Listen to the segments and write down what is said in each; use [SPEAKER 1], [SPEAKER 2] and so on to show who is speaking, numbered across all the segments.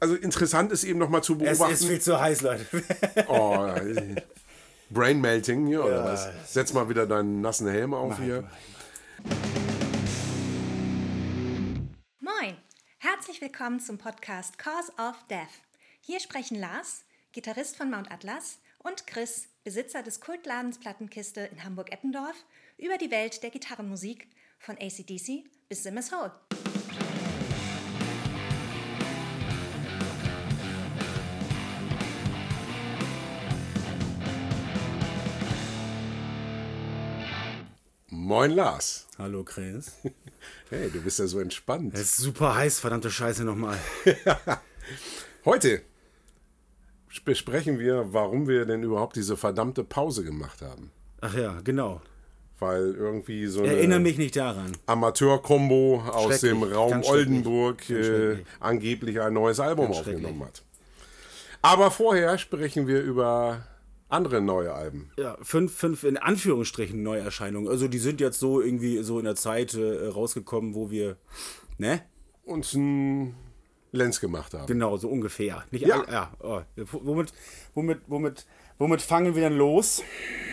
[SPEAKER 1] also interessant ist eben nochmal zu
[SPEAKER 2] Es
[SPEAKER 1] beobachten.
[SPEAKER 2] ist viel zu heiß, Leute.
[SPEAKER 1] oh, Brain Melting hier, oder was? Setz mal wieder deinen nassen Helm auf hier.
[SPEAKER 3] Moin, herzlich willkommen zum Podcast Cause of Death. Hier sprechen Lars, Gitarrist von Mount Atlas, und Chris, Besitzer des Kultladens Plattenkiste in Hamburg-Eppendorf, über die Welt der Gitarrenmusik von ACDC bis Simmers Hole.
[SPEAKER 1] Moin Lars.
[SPEAKER 2] Hallo, Chris.
[SPEAKER 1] Hey, du bist ja so entspannt.
[SPEAKER 2] Es ist super heiß, verdammte Scheiße nochmal.
[SPEAKER 1] Heute besprechen wir, warum wir denn überhaupt diese verdammte Pause gemacht haben.
[SPEAKER 2] Ach ja, genau.
[SPEAKER 1] Weil irgendwie so eine
[SPEAKER 2] Erinnere mich nicht daran.
[SPEAKER 1] Amateur-Kombo aus dem Raum Oldenburg äh, angeblich ein neues Album aufgenommen hat. Aber vorher sprechen wir über andere neue Alben.
[SPEAKER 2] Ja, fünf, fünf in Anführungsstrichen Neuerscheinungen. Also die sind jetzt so irgendwie so in der Zeit äh, rausgekommen, wo wir, ne?
[SPEAKER 1] Uns ein Lenz gemacht haben.
[SPEAKER 2] Genau, so ungefähr. Nicht
[SPEAKER 1] Ja.
[SPEAKER 2] ja oh. Womit, womit, womit, womit fangen wir denn los?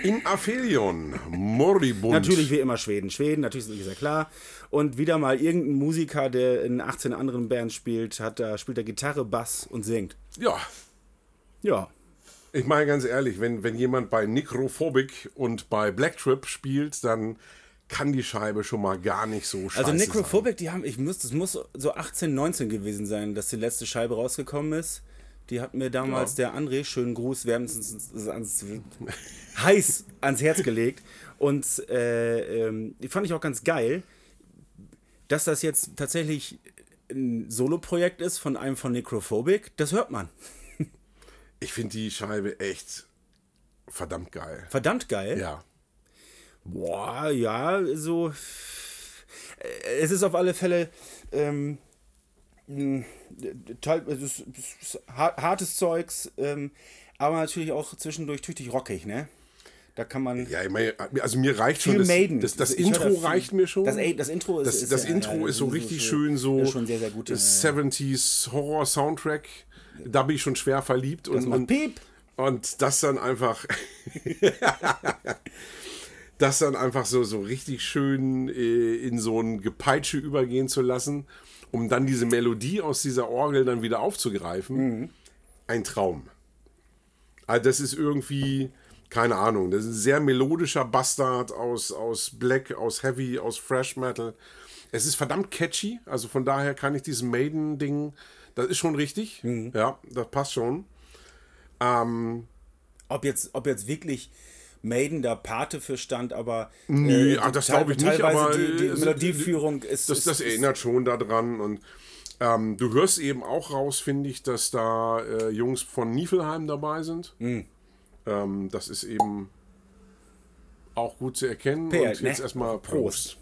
[SPEAKER 1] In Aphelion, Moribund.
[SPEAKER 2] Natürlich wie immer Schweden. Schweden, natürlich ist ja klar. Und wieder mal irgendein Musiker, der in 18 anderen Bands spielt, hat da, spielt er Gitarre, Bass und singt.
[SPEAKER 1] Ja,
[SPEAKER 2] Ja.
[SPEAKER 1] Ich meine ganz ehrlich, wenn, wenn jemand bei Necrophobic und bei Black Trip spielt, dann kann die Scheibe schon mal gar nicht so scheiße
[SPEAKER 2] Also
[SPEAKER 1] sein.
[SPEAKER 2] Necrophobic, die haben, ich muss, das muss so 18, 19 gewesen sein, dass die letzte Scheibe rausgekommen ist. Die hat mir damals der André, schönen Gruß, wärmstens ans, heiß ans Herz gelegt. Und äh, ähm, die fand ich auch ganz geil, dass das jetzt tatsächlich ein Soloprojekt ist von einem von Necrophobic. Das hört man.
[SPEAKER 1] Ich finde die Scheibe echt verdammt geil.
[SPEAKER 2] Verdammt geil.
[SPEAKER 1] Ja.
[SPEAKER 2] Boah, ja, so. äh, Es ist auf alle Fälle. Ähm, Teil, es ist, es ist har- hartes Zeugs, ähm, aber natürlich auch zwischendurch tüchtig rockig, ne? Da kann man.
[SPEAKER 1] Ja, ich meine, also mir reicht schon das,
[SPEAKER 2] Maiden.
[SPEAKER 1] das, das Intro
[SPEAKER 2] viel-
[SPEAKER 1] reicht mir schon.
[SPEAKER 2] Das, das Intro ist.
[SPEAKER 1] Das,
[SPEAKER 2] ist
[SPEAKER 1] das Intro
[SPEAKER 2] ja,
[SPEAKER 1] ist so
[SPEAKER 2] das
[SPEAKER 1] richtig schön so
[SPEAKER 2] Ist schon sehr, sehr gut. ja,
[SPEAKER 1] das
[SPEAKER 2] ja.
[SPEAKER 1] 70s Horror Soundtrack. Da bin ich schon schwer verliebt
[SPEAKER 2] Das
[SPEAKER 1] und,
[SPEAKER 2] macht
[SPEAKER 1] und,
[SPEAKER 2] Piep.
[SPEAKER 1] und das dann einfach das dann einfach so so richtig schön äh, in so ein Gepeitsche übergehen zu lassen, um dann diese Melodie aus dieser Orgel dann wieder aufzugreifen.
[SPEAKER 2] Mhm.
[SPEAKER 1] Ein Traum. Also das ist irgendwie, keine Ahnung, das ist ein sehr melodischer Bastard aus, aus Black, aus Heavy, aus Fresh Metal. Es ist verdammt catchy, also von daher kann ich diesem Maiden-Ding, das ist schon richtig.
[SPEAKER 2] Mhm.
[SPEAKER 1] Ja, das passt schon. Ähm,
[SPEAKER 2] Ob jetzt, ob jetzt wirklich Maiden da Pate für stand, aber.
[SPEAKER 1] Nee,
[SPEAKER 2] äh,
[SPEAKER 1] ach, das glaube ich nicht, aber
[SPEAKER 2] Die, die
[SPEAKER 1] äh,
[SPEAKER 2] Melodieführung ist.
[SPEAKER 1] Das,
[SPEAKER 2] ist,
[SPEAKER 1] das
[SPEAKER 2] ist,
[SPEAKER 1] erinnert schon daran und ähm, du hörst eben auch raus, finde ich, dass da äh, Jungs von Niefelheim dabei sind.
[SPEAKER 2] Hm.
[SPEAKER 1] Ähm, das ist eben auch gut zu erkennen.
[SPEAKER 2] Perl,
[SPEAKER 1] und jetzt
[SPEAKER 2] ne?
[SPEAKER 1] erstmal Prost.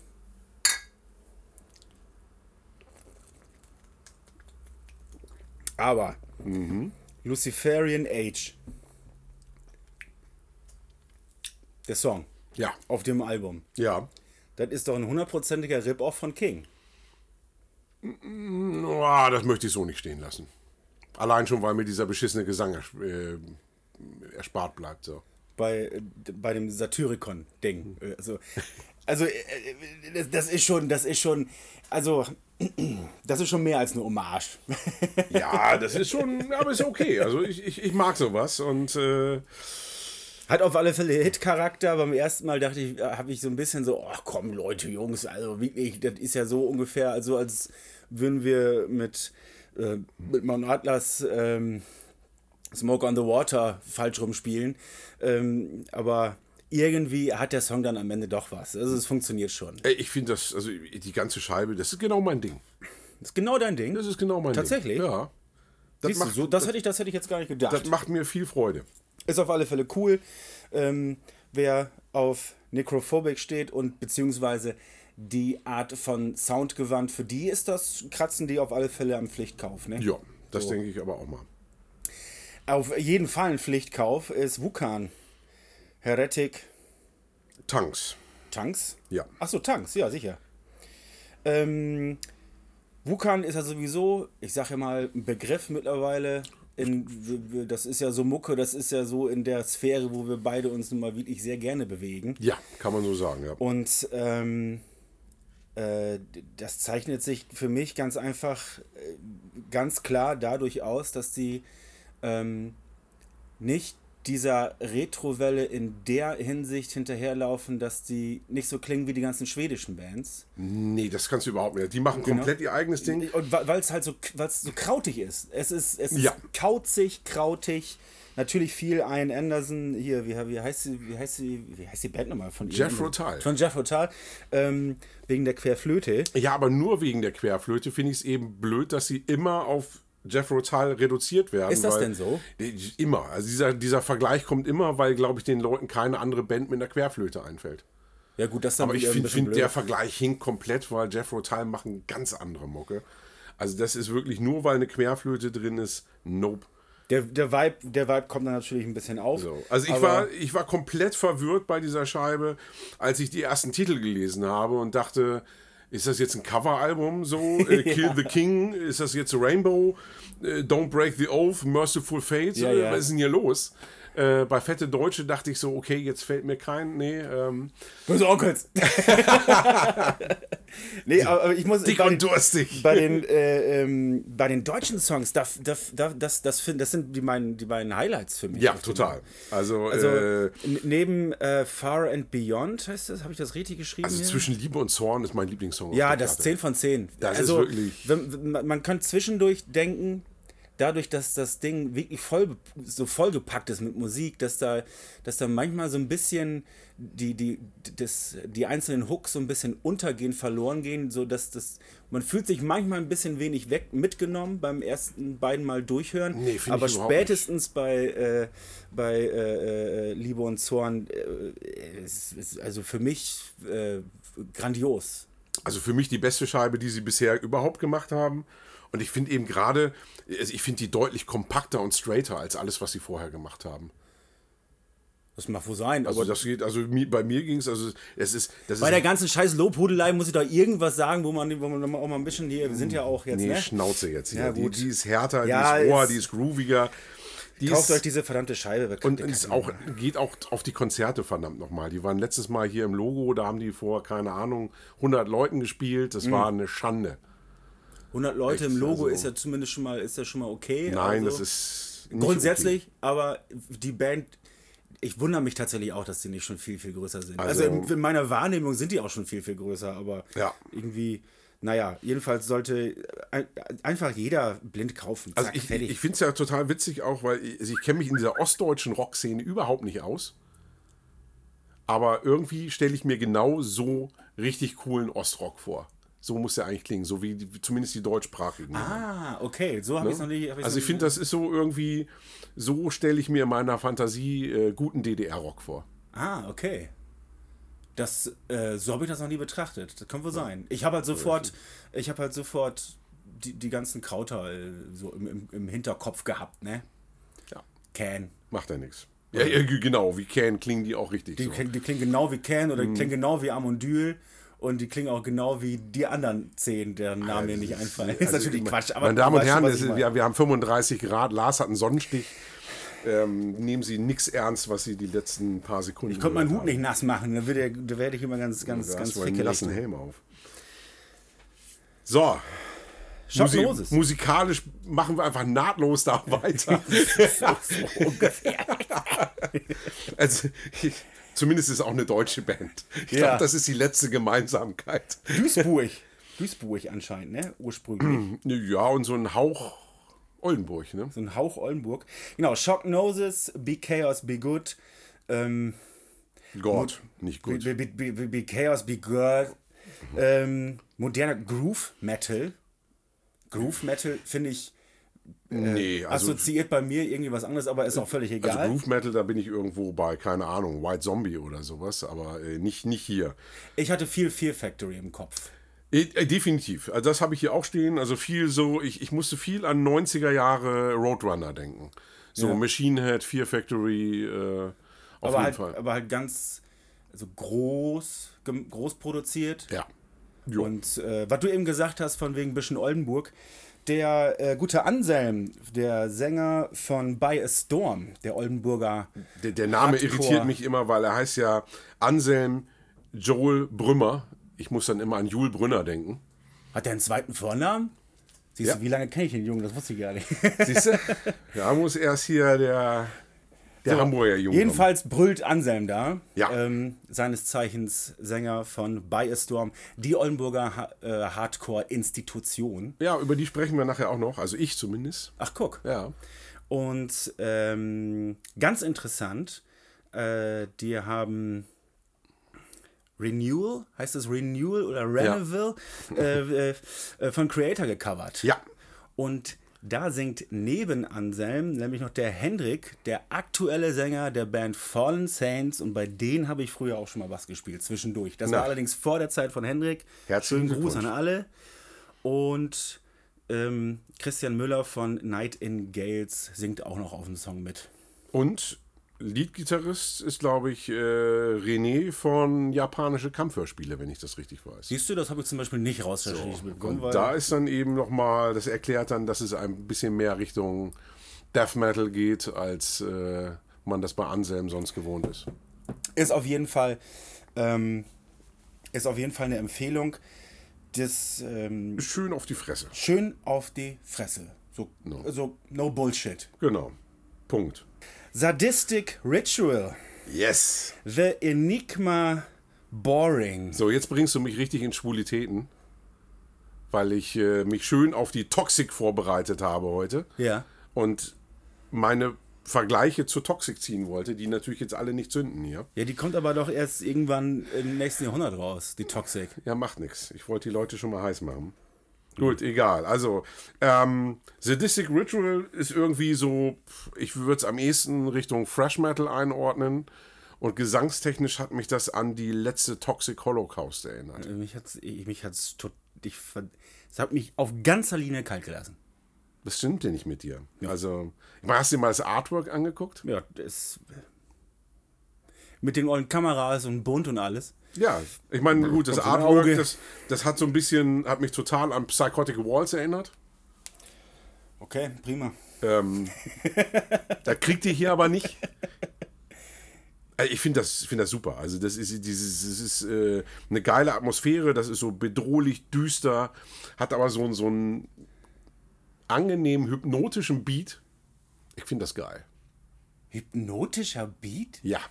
[SPEAKER 2] Aber
[SPEAKER 1] Mhm.
[SPEAKER 2] Luciferian Age. Der Song
[SPEAKER 1] Ja,
[SPEAKER 2] auf dem Album.
[SPEAKER 1] ja.
[SPEAKER 2] Das ist doch ein hundertprozentiger Rip-Off von King.
[SPEAKER 1] Oh, das möchte ich so nicht stehen lassen. Allein schon, weil mir dieser beschissene Gesang ers äh, erspart bleibt. So.
[SPEAKER 2] Bei, äh, bei dem Satyricon-Ding. Äh, Also, also äh, äh, das, das ist schon, das ist schon, also, das ist schon mehr als eine Hommage.
[SPEAKER 1] Ja, das ist schon, aber ist okay. Also ich, ich, ich mag sowas und äh,
[SPEAKER 2] Hat auf alle Fälle Hit-Charakter. Beim ersten Mal dachte ich, habe ich so ein bisschen so, ach komm, Leute, Jungs, also wirklich, das ist ja so ungefähr, also als würden wir mit, äh, mit Mount Atlas ähm, Smoke on the Water falsch rumspielen. Ähm, aber irgendwie hat der Song dann am Ende doch was. Also es funktioniert schon.
[SPEAKER 1] ich finde das, also die ganze Scheibe, das ist genau mein Ding.
[SPEAKER 2] Das ist genau dein Ding.
[SPEAKER 1] Das ist genau mein
[SPEAKER 2] Tatsächlich?
[SPEAKER 1] Ding. Ja. Das
[SPEAKER 2] Siehst du,
[SPEAKER 1] macht,
[SPEAKER 2] so, das, hätte ich, das hätte ich jetzt gar nicht gedacht.
[SPEAKER 1] das macht mir viel Freude.
[SPEAKER 2] Ist auf alle Fälle cool. Ähm, wer auf Necrophobic steht und beziehungsweise die Art von Soundgewand, für die ist das, kratzen die auf alle Fälle am Pflichtkauf. Ne?
[SPEAKER 1] Ja, das
[SPEAKER 2] So.
[SPEAKER 1] denke ich aber auch mal.
[SPEAKER 2] Auf jeden Fall ein Pflichtkauf ist Wukan. Heretic
[SPEAKER 1] Tanks.
[SPEAKER 2] Tanks?
[SPEAKER 1] Ja.
[SPEAKER 2] Achso, Tanks, ja, sicher. Ähm, Wukan ist ja sowieso, ich sage ja mal, ein Begriff mittlerweile. In, das ist ja so Mucke, das ist ja so in der Sphäre, wo wir beide uns nun mal wirklich sehr gerne bewegen.
[SPEAKER 1] Ja, kann man so sagen, ja.
[SPEAKER 2] Und ähm, äh, das zeichnet sich für mich ganz einfach, äh, ganz klar dadurch aus, dass sie ähm, nicht dieser Retrowelle in der Hinsicht hinterherlaufen, dass die nicht so klingen wie die ganzen schwedischen Bands.
[SPEAKER 1] Nee, das kannst du überhaupt nicht. Die machen
[SPEAKER 2] Genau.
[SPEAKER 1] komplett ihr eigenes Ding.
[SPEAKER 2] Und weil es halt so, weil's so krautig ist. Es ist, es ist
[SPEAKER 1] Ja.
[SPEAKER 2] kauzig, krautig. Natürlich viel Ian Anderson, hier, wie, wie, heißt sie, wie, heißt sie, wie heißt die Band nochmal von?
[SPEAKER 1] Jethro Tull.
[SPEAKER 2] Von Jeff Rotal. Ähm, wegen der Querflöte.
[SPEAKER 1] Ja, aber nur wegen der Querflöte finde ich es eben blöd, dass sie immer auf Jeff Rotal reduziert werden.
[SPEAKER 2] Ist das
[SPEAKER 1] weil-
[SPEAKER 2] denn so?
[SPEAKER 1] Immer. Also dieser, dieser Vergleich kommt immer, weil, glaube ich, den Leuten keine andere Band mit einer Querflöte einfällt.
[SPEAKER 2] Ja gut, das ist dann
[SPEAKER 1] Aber ich finde, find, der. Vergleich hinkt komplett, weil Jeff Rotal machen ganz andere Mucke. Also das ist wirklich nur, weil eine Querflöte drin ist. Nope.
[SPEAKER 2] Der, der, Vibe, der Vibe kommt dann natürlich ein bisschen auf.
[SPEAKER 1] So. Also ich war, ich war komplett verwirrt bei dieser Scheibe, als ich die ersten Titel gelesen habe und dachte, ist das jetzt ein Coveralbum so? Äh, Kill the King? Ist das jetzt Rainbow? Äh, Don't Break the Oath? Merciful Fate?
[SPEAKER 2] Ja,
[SPEAKER 1] Äh,
[SPEAKER 2] ja.
[SPEAKER 1] Was ist denn hier los? Äh, bei Fette Deutsche dachte ich so, okay, jetzt fällt mir kein, nee, ähm,
[SPEAKER 2] Böse Onkels. nee, aber ich muss.
[SPEAKER 1] dick
[SPEAKER 2] bei
[SPEAKER 1] und durstig.
[SPEAKER 2] bei den, äh, ähm, bei den deutschen Songs, da, da, da, das, das, find, das sind die meinen, die beiden Highlights für mich.
[SPEAKER 1] Ja, total. Also,
[SPEAKER 2] Also
[SPEAKER 1] äh,
[SPEAKER 2] neben äh, Far and Beyond heißt das, habe ich das richtig geschrieben?
[SPEAKER 1] also
[SPEAKER 2] hier?
[SPEAKER 1] zwischen Liebe und Zorn ist mein Lieblingssong.
[SPEAKER 2] Ja, das
[SPEAKER 1] Platte.
[SPEAKER 2] 10 von 10.
[SPEAKER 1] Das ist
[SPEAKER 2] also,
[SPEAKER 1] wirklich-
[SPEAKER 2] Wenn, man kann zwischendurch denken, dadurch, dass das Ding wirklich voll, so vollgepackt ist mit Musik, dass da, dass da manchmal so ein bisschen die, die, das, die einzelnen Hooks so ein bisschen untergehen, verloren gehen, so dass das, man fühlt sich manchmal ein bisschen wenig weg mitgenommen beim ersten beiden Mal durchhören.
[SPEAKER 1] Nee,
[SPEAKER 2] aber spätestens bei, äh, bei äh, äh, Liebe und Zorn, äh, ist, ist also für mich äh, grandios.
[SPEAKER 1] Also für mich die beste Scheibe, die sie bisher überhaupt gemacht haben. Und ich finde eben gerade, also ich finde die deutlich kompakter und straighter als alles, was sie vorher gemacht haben.
[SPEAKER 2] Das mag wohl sein,
[SPEAKER 1] Also
[SPEAKER 2] aber
[SPEAKER 1] das geht, also bei mir ging es, also es ist,
[SPEAKER 2] bei
[SPEAKER 1] ist
[SPEAKER 2] der ganzen scheiß Lobhudelei muss ich doch irgendwas sagen, wo man, wo man auch mal ein bisschen hier, wir sind ja auch jetzt,
[SPEAKER 1] nee,
[SPEAKER 2] ne?
[SPEAKER 1] Schnauze jetzt hier.
[SPEAKER 2] Ja,
[SPEAKER 1] die, die ist härter,
[SPEAKER 2] Ja,
[SPEAKER 1] die ist roher, die ist grooviger. Die
[SPEAKER 2] Kauft
[SPEAKER 1] ist,
[SPEAKER 2] euch diese verdammte Scheibe
[SPEAKER 1] und ist auch, geht auch auf die Konzerte verdammt nochmal. Die waren letztes Mal hier im Logo, da haben die vor, keine Ahnung, 100 Leuten gespielt.
[SPEAKER 2] Mhm.
[SPEAKER 1] Das war eine Schande.
[SPEAKER 2] 100 Leute im Logo
[SPEAKER 1] also-
[SPEAKER 2] ist ja zumindest schon mal, ist ja schon mal okay.
[SPEAKER 1] Nein,
[SPEAKER 2] also
[SPEAKER 1] das ist nicht
[SPEAKER 2] grundsätzlich, aber die Band, ich wundere mich tatsächlich auch, dass die nicht schon viel, viel größer sind. Also,
[SPEAKER 1] Also-
[SPEAKER 2] in, in meiner Wahrnehmung sind die auch schon viel, viel größer, aber
[SPEAKER 1] Ja.
[SPEAKER 2] irgendwie, naja, jedenfalst sollte ein, einfach jeder blind kaufen.
[SPEAKER 1] Also
[SPEAKER 2] Zack,
[SPEAKER 1] ich,
[SPEAKER 2] fertig.
[SPEAKER 1] ich finde es ja total witzig auch, weil ich, also ich kenne mich in dieser ostdeutschen Rockszene überhaupt nicht aus. Aber irgendwie stelle ich mir genau so richtig coolen Ostrock vor. So muss der eigentlich klingen, so wie die, zumindest die deutschsprachigen.
[SPEAKER 2] ah, okay, so habe ich es noch nicht.
[SPEAKER 1] also ich finde, das ist so irgendwie, so stelle ich mir in meiner Fantasie äh, guten DDR-Rock vor.
[SPEAKER 2] Ah, okay. Das, äh, so habe ich das noch nie betrachtet. Das kann wohl sein. Ich habe halt sofort, ich habe halt sofort die, die ganzen Krauter äh, so im, im, im Hinterkopf gehabt, ne?
[SPEAKER 1] Ja,
[SPEAKER 2] Can.
[SPEAKER 1] macht ja nichts. Ja, ja, genau, wie Can klingen die auch richtig.
[SPEAKER 2] Die,
[SPEAKER 1] so.
[SPEAKER 2] klingen- die klingen genau wie Can oder
[SPEAKER 1] Mhm.
[SPEAKER 2] die klingen genau wie Amondyl und die klingen auch genau wie die anderen zehn, deren Namen mir nicht einfallen. ist
[SPEAKER 1] Also,
[SPEAKER 2] natürlich Quatsch, aber
[SPEAKER 1] Meine Damen und
[SPEAKER 2] schon,
[SPEAKER 1] Herren, ist,
[SPEAKER 2] meine.
[SPEAKER 1] wir, wir haben 35 Grad, Lars hat einen Sonnenstich. Ähm, nehmen Sie nichts ernst, was Sie die letzten paar Sekunden
[SPEAKER 2] ich konnte meinen Hut nicht nass machen, da, der- da werde ich immer ganz, ganz.
[SPEAKER 1] Da
[SPEAKER 2] ganz fickelig.
[SPEAKER 1] nassen Helm auf. So. Musi- musikalisch machen wir einfach nahtlos da weiter.
[SPEAKER 2] so ungefähr.
[SPEAKER 1] also, ich, zumindest ist es auch eine deutsche Band. Ich
[SPEAKER 2] Ja.
[SPEAKER 1] glaube, das ist die letzte Gemeinsamkeit.
[SPEAKER 2] Duisburg. Duisburg anscheinend, ne? Ursprünglich.
[SPEAKER 1] Ja, und so ein Hauch Oldenburg, ne?
[SPEAKER 2] so ein Hauch Oldenburg. Genau, Shock Noses, Be Chaos, Be Good. Ähm,
[SPEAKER 1] Gott, nicht gut.
[SPEAKER 2] be, be, be, be Chaos, Be Good. Ähm, moderner Groove Metal. Groove Metal finde ich
[SPEAKER 1] nee, also,
[SPEAKER 2] assoziiert bei mir irgendwie was anderes, aber ist auch völlig
[SPEAKER 1] also
[SPEAKER 2] egal.
[SPEAKER 1] Groove Metal, da bin ich irgendwo bei, keine Ahnung, White Zombie oder sowas, aber äh, nicht, nicht hier.
[SPEAKER 2] ich hatte viel Fear Factory im Kopf.
[SPEAKER 1] Äh, äh, definitiv. Also das habe ich hier auch stehen. Also viel so, ich, ich musste viel an 90er Jahre Roadrunner denken. So
[SPEAKER 2] Ja.
[SPEAKER 1] Machine Head, Fear Factory, äh, auf
[SPEAKER 2] aber,
[SPEAKER 1] jeden
[SPEAKER 2] halt,
[SPEAKER 1] Fall.
[SPEAKER 2] aber halt ganz also groß, groß produziert.
[SPEAKER 1] ja. Jo.
[SPEAKER 2] Und äh, was du eben gesagt hast, von wegen bisschen Oldenburg, der äh, gute Anselm, der Sänger von By a Storm, der Oldenburger.
[SPEAKER 1] Der, der Name
[SPEAKER 2] Hardcore.
[SPEAKER 1] irritiert mich immer, weil er heißt ja Anselm Joel Brümmer. Ich muss dann immer an Jul Brünner denken.
[SPEAKER 2] Hat der einen zweiten Vornamen? Siehst
[SPEAKER 1] Ja.
[SPEAKER 2] du, wie lange kenne ich den Jungen? Das wusste ich gar nicht.
[SPEAKER 1] Siehst du? Da muss erst hier der, der Hamburger Junge.
[SPEAKER 2] Jedenfalls brüllt Anselm da.
[SPEAKER 1] Ja.
[SPEAKER 2] Ähm, seines Zeichens Sänger von By a Storm, die Oldenburger ha äh, Hardcore-Institution.
[SPEAKER 1] Ja, über die sprechen wir nachher auch noch. Also ich zumindest.
[SPEAKER 2] Ach, guck.
[SPEAKER 1] Ja.
[SPEAKER 2] Und ähm, ganz interessant, äh, die haben Renewal, heißt das Renewal oder Renewal, äh, äh, äh, von Creator gecovert.
[SPEAKER 1] Ja.
[SPEAKER 2] Und da singt neben Anselm nämlich noch der Hendrik, der aktuelle Sänger der Band Fallen Saints. Und bei denen habe ich früher auch schon mal was gespielt, zwischendurch. Das
[SPEAKER 1] Na.
[SPEAKER 2] war allerdings vor der Zeit von Hendrik.
[SPEAKER 1] Herzlichen
[SPEAKER 2] Schönen Gruß an alle. Und ähm, Christian Müller von Night in Gales singt auch noch auf dem Song mit.
[SPEAKER 1] Und Leadgitarrist ist, glaube ich, äh, René von Japanische Kampfhörspiele, wenn ich das richtig weiß.
[SPEAKER 2] Siehst du, das habe ich zum Beispiel nicht rausgeschrieben bekommen,
[SPEAKER 1] Und da ist dann eben nochmal, das erklärt dann, dass es ein bisschen mehr Richtung Death Metal geht, als äh, man das bei Anselm sonst gewohnt ist.
[SPEAKER 2] ist auf jeden Fall ähm, ist auf jeden Fall eine Empfehlung. Das ähm,
[SPEAKER 1] Schön auf die Fresse.
[SPEAKER 2] schön auf die Fresse. So,
[SPEAKER 1] No.
[SPEAKER 2] so no Bullshit.
[SPEAKER 1] Genau. Punkt.
[SPEAKER 2] Sadistic Ritual.
[SPEAKER 1] Yes.
[SPEAKER 2] The Enigma Boring.
[SPEAKER 1] So, jetzt bringst du mich richtig in Schwulitäten, weil ich äh, mich schön auf die Toxic vorbereitet habe heute
[SPEAKER 2] Ja.
[SPEAKER 1] und meine Vergleiche zu Toxic ziehen wollte, die natürlich jetzt alle nicht zünden hier.
[SPEAKER 2] Ja, die kommt aber doch erst irgendwann im nächsten Jahrhundert raus, die Toxic.
[SPEAKER 1] Ja, macht nichts. Ich wollte die Leute schon mal heiß machen. Gut, egal. Also, ähm, Sadistic Ritual ist irgendwie so, ich würde es am ehesten Richtung Fresh Metal einordnen. Und gesangstechnisch hat mich das an die letzte Toxic Holocaust erinnert.
[SPEAKER 2] Mich hat's, ich- mich hat's tot, ich, ver- es hat mich auf ganzer Linie kalt gelassen.
[SPEAKER 1] Das stimmt ja nicht mit dir. Also, hast du dir mal das Artwork angeguckt?
[SPEAKER 2] Ja, das. Mit den ollen Kameras und bunt und alles.
[SPEAKER 1] Ja, ich meine, gut, das Artwork, das, das hat so ein bisschen, hat mich total an Psychotic Walls erinnert.
[SPEAKER 2] Okay, prima.
[SPEAKER 1] Ähm, da kriegt ihr hier aber nicht. Äh, Ich finde das, find das super. Also, das ist, dieses, das ist äh, eine geile Atmosphäre, das ist so bedrohlich düster, hat aber so, so einen angenehmen hypnotischen Beat. Ich finde das geil.
[SPEAKER 2] Hypnotischer Beat?
[SPEAKER 1] Ja.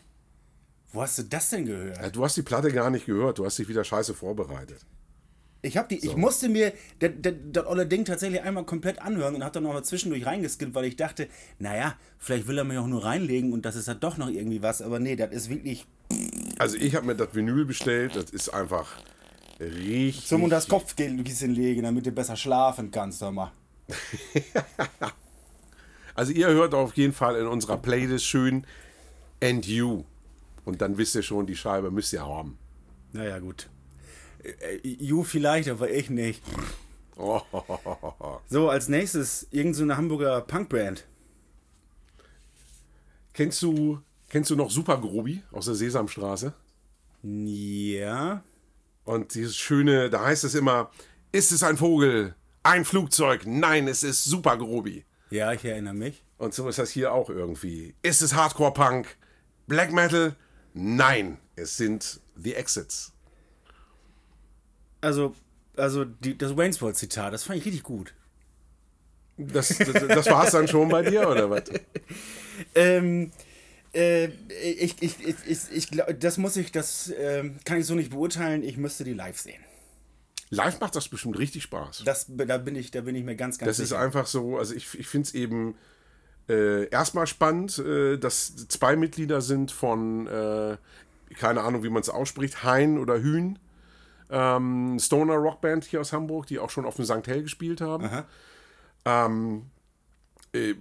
[SPEAKER 2] Wo hast du das denn gehört?
[SPEAKER 1] Äh, Du hast die Platte gar nicht gehört, du hast dich wieder scheiße vorbereitet.
[SPEAKER 2] Ich, hab die, ich musste mir das, das, das olle Ding tatsächlich einmal komplett anhören und hab dann noch mal zwischendurch reingeskippt, weil ich dachte, naja, vielleicht will er mir auch nur reinlegen und das ist halt doch noch irgendwie was. Aber nee, das ist wirklich
[SPEAKER 1] Also, ich habe mir das Vinyl bestellt, das ist einfach richtig.
[SPEAKER 2] zum und das Kopfkissen legen, damit du besser schlafen kannst, hör mal.
[SPEAKER 1] Also ihr hört auf jeden Fall in unserer Playlist schön And You. Und dann wisst ihr schon, die Scheibe müsst ihr haben.
[SPEAKER 2] Naja, gut. Äh, äh, You vielleicht, aber ich nicht.
[SPEAKER 1] Oh,
[SPEAKER 2] So, als nächstes irgend so eine Hamburger Punkband.
[SPEAKER 1] Kennst du, kennst du noch Super Grobi aus der Sesamstraße?
[SPEAKER 2] Ja.
[SPEAKER 1] Und dieses schöne, da heißt es immer, ist es ein Vogel? Ein Flugzeug? Nein, es ist Super Grobi.
[SPEAKER 2] Ja, ich erinnere mich.
[SPEAKER 1] Und so ist das hier auch irgendwie. Ist es Hardcore Punk? Black Metal? Nein, es sind The Exits.
[SPEAKER 2] Also, also die, das Waynesville-Zitat, das fand ich richtig gut.
[SPEAKER 1] Das, das, das war's dann schon bei dir, oder was?
[SPEAKER 2] Ähm, äh, ich, ich, ich, ich, ich glaube, das muss ich, das ähm, kann ich so nicht beurteilen. Ich müsste die live sehen.
[SPEAKER 1] Live macht das bestimmt richtig Spaß.
[SPEAKER 2] Das, da bin ich, da bin ich mir ganz, ganz
[SPEAKER 1] Das ist
[SPEAKER 2] sicher.
[SPEAKER 1] einfach so, also ich, ich finde es eben äh, erstmal spannend, äh, dass zwei Mitglieder sind von, äh, keine Ahnung, wie man es ausspricht, Hein oder Hühn, ähm, Stoner Rockband hier aus Hamburg, die auch schon auf dem St. Hell gespielt haben. Ähm, äh,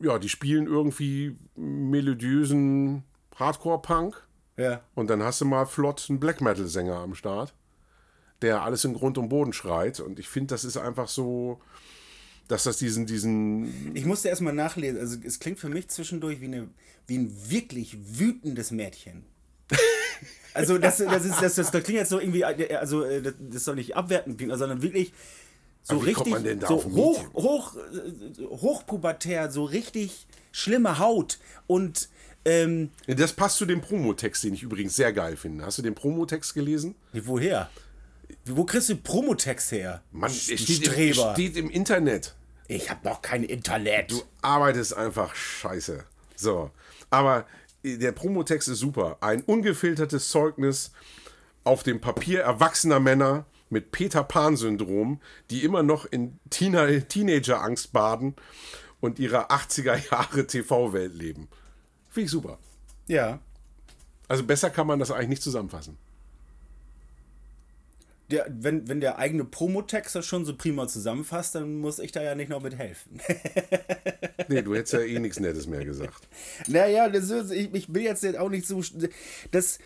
[SPEAKER 1] ja, die spielen irgendwie melodiösen Hardcore-Punk.
[SPEAKER 2] ja.
[SPEAKER 1] Und dann hast du mal flott einen Black Metal-Sänger am Start, der alles in Grund und Boden schreit. Und ich finde, das ist einfach so, dass das diesen, diesen.
[SPEAKER 2] Ich musste erstmal nachlesen. Also, es klingt für mich zwischendurch wie, eine, wie ein wirklich wütendes Mädchen. Also das, das, ist, das, das, das klingt jetzt so irgendwie, also äh, das, soll nicht abwertend klingen, sondern wirklich so richtig
[SPEAKER 1] man denn da
[SPEAKER 2] so hoch, hoch, hochpubertär, so richtig schlimme Haut und ähm,
[SPEAKER 1] Das passt zu dem Promotext, den ich übrigens sehr geil finde. Hast du den Promotext gelesen?
[SPEAKER 2] woher? Wo kriegst du Promotext her?
[SPEAKER 1] Mann, es steht, im, steht im Internet.
[SPEAKER 2] ich hab noch kein Internet.
[SPEAKER 1] Du arbeitest einfach scheiße. So. Aber der Promotext ist super. Ein ungefiltertes Zeugnis auf dem Papier erwachsener Männer mit Peter Pan-Syndrom, die immer noch in Teenager-Angst baden und ihrer 80er Jahre TV-Welt leben. Finde ich super.
[SPEAKER 2] Ja.
[SPEAKER 1] Also besser kann man das eigentlich nicht zusammenfassen.
[SPEAKER 2] Der, wenn, wenn der eigene Promotext das schon so prima zusammenfasst, dann muss ich da ja nicht noch mit helfen.
[SPEAKER 1] Nee, du hättest ja eh nichts Nettes mehr gesagt.
[SPEAKER 2] Naja, das ist, ich, ich will jetzt auch nicht so. Das,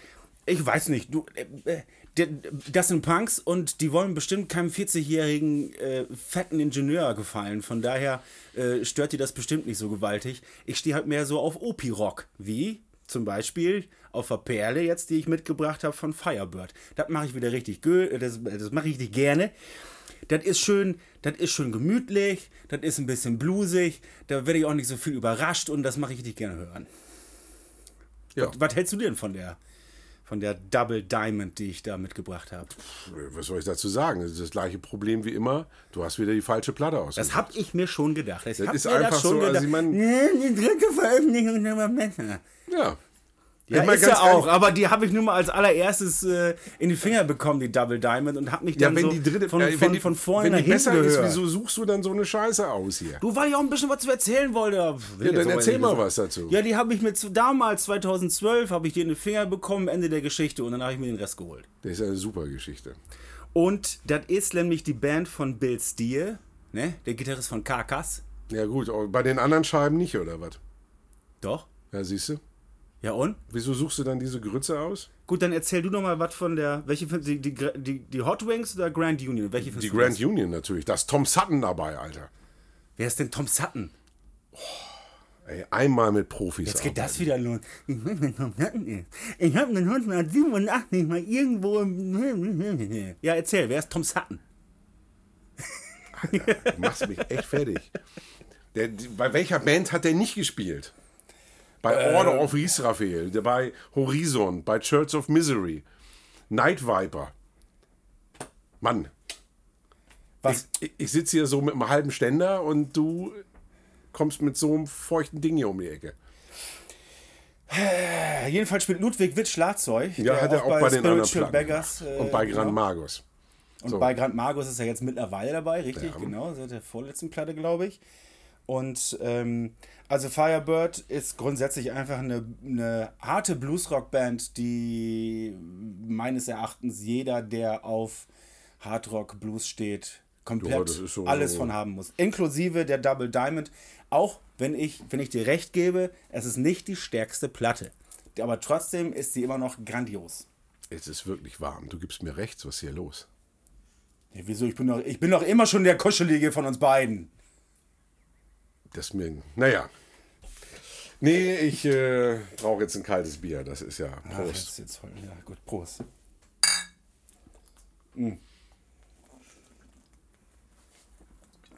[SPEAKER 2] ich weiß nicht, du. Äh, der- das sind Punks und die wollen bestimmt keinem 40-jährigen äh, fetten Ingenieur gefallen. Von daher äh, stört die das bestimmt nicht so gewaltig. Ich stehe halt mehr so auf Opi-Rock. Wie zum Beispiel auf der Perle jetzt, die ich mitgebracht habe von Firebird. Das mache ich wieder richtig, gö- das, das mache ich richtig gerne. Das ist schön, das ist schön gemütlich, das ist ein bisschen bluesig, da werde ich auch nicht so viel überrascht und das mache ich richtig gerne hören.
[SPEAKER 1] Ja.
[SPEAKER 2] Was hältst du denn von der, von der Double Diamond, die ich da mitgebracht habe?
[SPEAKER 1] Was soll ich dazu sagen? Das ist das gleiche Problem wie immer. Du hast wieder die falsche Platte aus.
[SPEAKER 2] Das habe ich mir schon gedacht. Ich hab
[SPEAKER 1] ist einfach so, also ich mein-
[SPEAKER 2] Nee, die dritte Veröffentlichung ist aber besser.
[SPEAKER 1] Ja.
[SPEAKER 2] Ja, ist ja auch, aber die habe ich nur mal als allererstes äh, in die Finger bekommen, die Double Diamond, und habe mich
[SPEAKER 1] Ja,
[SPEAKER 2] dann
[SPEAKER 1] wenn
[SPEAKER 2] so
[SPEAKER 1] die dritte,
[SPEAKER 2] von,
[SPEAKER 1] äh,
[SPEAKER 2] von,
[SPEAKER 1] wenn die,
[SPEAKER 2] von vorne
[SPEAKER 1] wenn die besser ist,
[SPEAKER 2] gehört.
[SPEAKER 1] wieso suchst du dann so eine Scheiße aus hier?
[SPEAKER 2] Du, weil ich auch ein bisschen was zu erzählen wollte.
[SPEAKER 1] Ja, dann erzähl mal was dazu.
[SPEAKER 2] Ja, die habe ich mir zu, damals, 2012, habe ich die in die Finger bekommen, Ende der Geschichte, und dann habe ich mir den Rest geholt.
[SPEAKER 1] Das ist eine super Geschichte.
[SPEAKER 2] Und das ist nämlich die Band von Bill Steer, ne? der Gitarrist von Carcass.
[SPEAKER 1] Ja gut, aber bei den anderen Scheiben nicht, oder was?
[SPEAKER 2] Doch.
[SPEAKER 1] Ja, siehst du?
[SPEAKER 2] Ja, und?
[SPEAKER 1] Wieso suchst du dann diese Grütze aus?
[SPEAKER 2] Gut, dann erzähl du noch mal was von der, welche, die, die, die, die Hot Wings oder Grand Union? Welche
[SPEAKER 1] Die Grand
[SPEAKER 2] besser?
[SPEAKER 1] Union natürlich. Da ist Tom Sutton dabei, Alter.
[SPEAKER 2] Wer ist denn Tom Sutton?
[SPEAKER 1] Ey, einmal mit Profis.
[SPEAKER 2] Jetzt geht
[SPEAKER 1] arbeiten.
[SPEAKER 2] das wieder los. Ich weiß nicht, Tom Sutton ist. Ich habe den 1987 mal irgendwo im... Ja, erzähl, wer ist Tom Sutton?
[SPEAKER 1] Du machst mich echt fertig. Der, bei welcher Band hat der nicht gespielt? Bei
[SPEAKER 2] Äh.
[SPEAKER 1] Order of Israel, bei Horizon, bei Church of Misery, Night Viper. Mann,
[SPEAKER 2] Was?
[SPEAKER 1] ich, ich sitze hier so mit einem halben Ständer und du kommst mit so einem feuchten Ding hier um die Ecke.
[SPEAKER 2] Äh, jedenfalls spielt Ludwig Witt Schlagzeug.
[SPEAKER 1] Ja, hat er auch bei, den anderen
[SPEAKER 2] Spiritual
[SPEAKER 1] Platten
[SPEAKER 2] Beggars. äh,
[SPEAKER 1] Und bei Grand
[SPEAKER 2] genau.
[SPEAKER 1] Magus.
[SPEAKER 2] Und
[SPEAKER 1] So.
[SPEAKER 2] bei Grand Magus ist er jetzt mittlerweile dabei, richtig, genau, seit der vorletzten Platte, glaube ich. Und ähm, also Firebird ist grundsätzlich einfach eine, eine harte Bluesrock-Band, die meines Erachtens jeder, der auf Hardrock Blues steht,
[SPEAKER 1] Ja,
[SPEAKER 2] komplett
[SPEAKER 1] ist so-
[SPEAKER 2] alles von haben muss. Inklusive der Double Diamond. Auch wenn ich, wenn ich dir recht gebe, es ist nicht die stärkste Platte. Aber trotzdem ist sie immer noch grandios.
[SPEAKER 1] Es ist wirklich warm. Du gibst mir recht. Was ist hier los?
[SPEAKER 2] Ja, wieso? Ich bin, doch, ich bin doch immer schon der Kuschelige von uns beiden.
[SPEAKER 1] Das mir. Naja. Nee, ich äh, brauche jetzt ein kaltes Bier. Das ist ja. Prost.
[SPEAKER 2] ist jetzt voll. Ja, gut, Prost. Mm.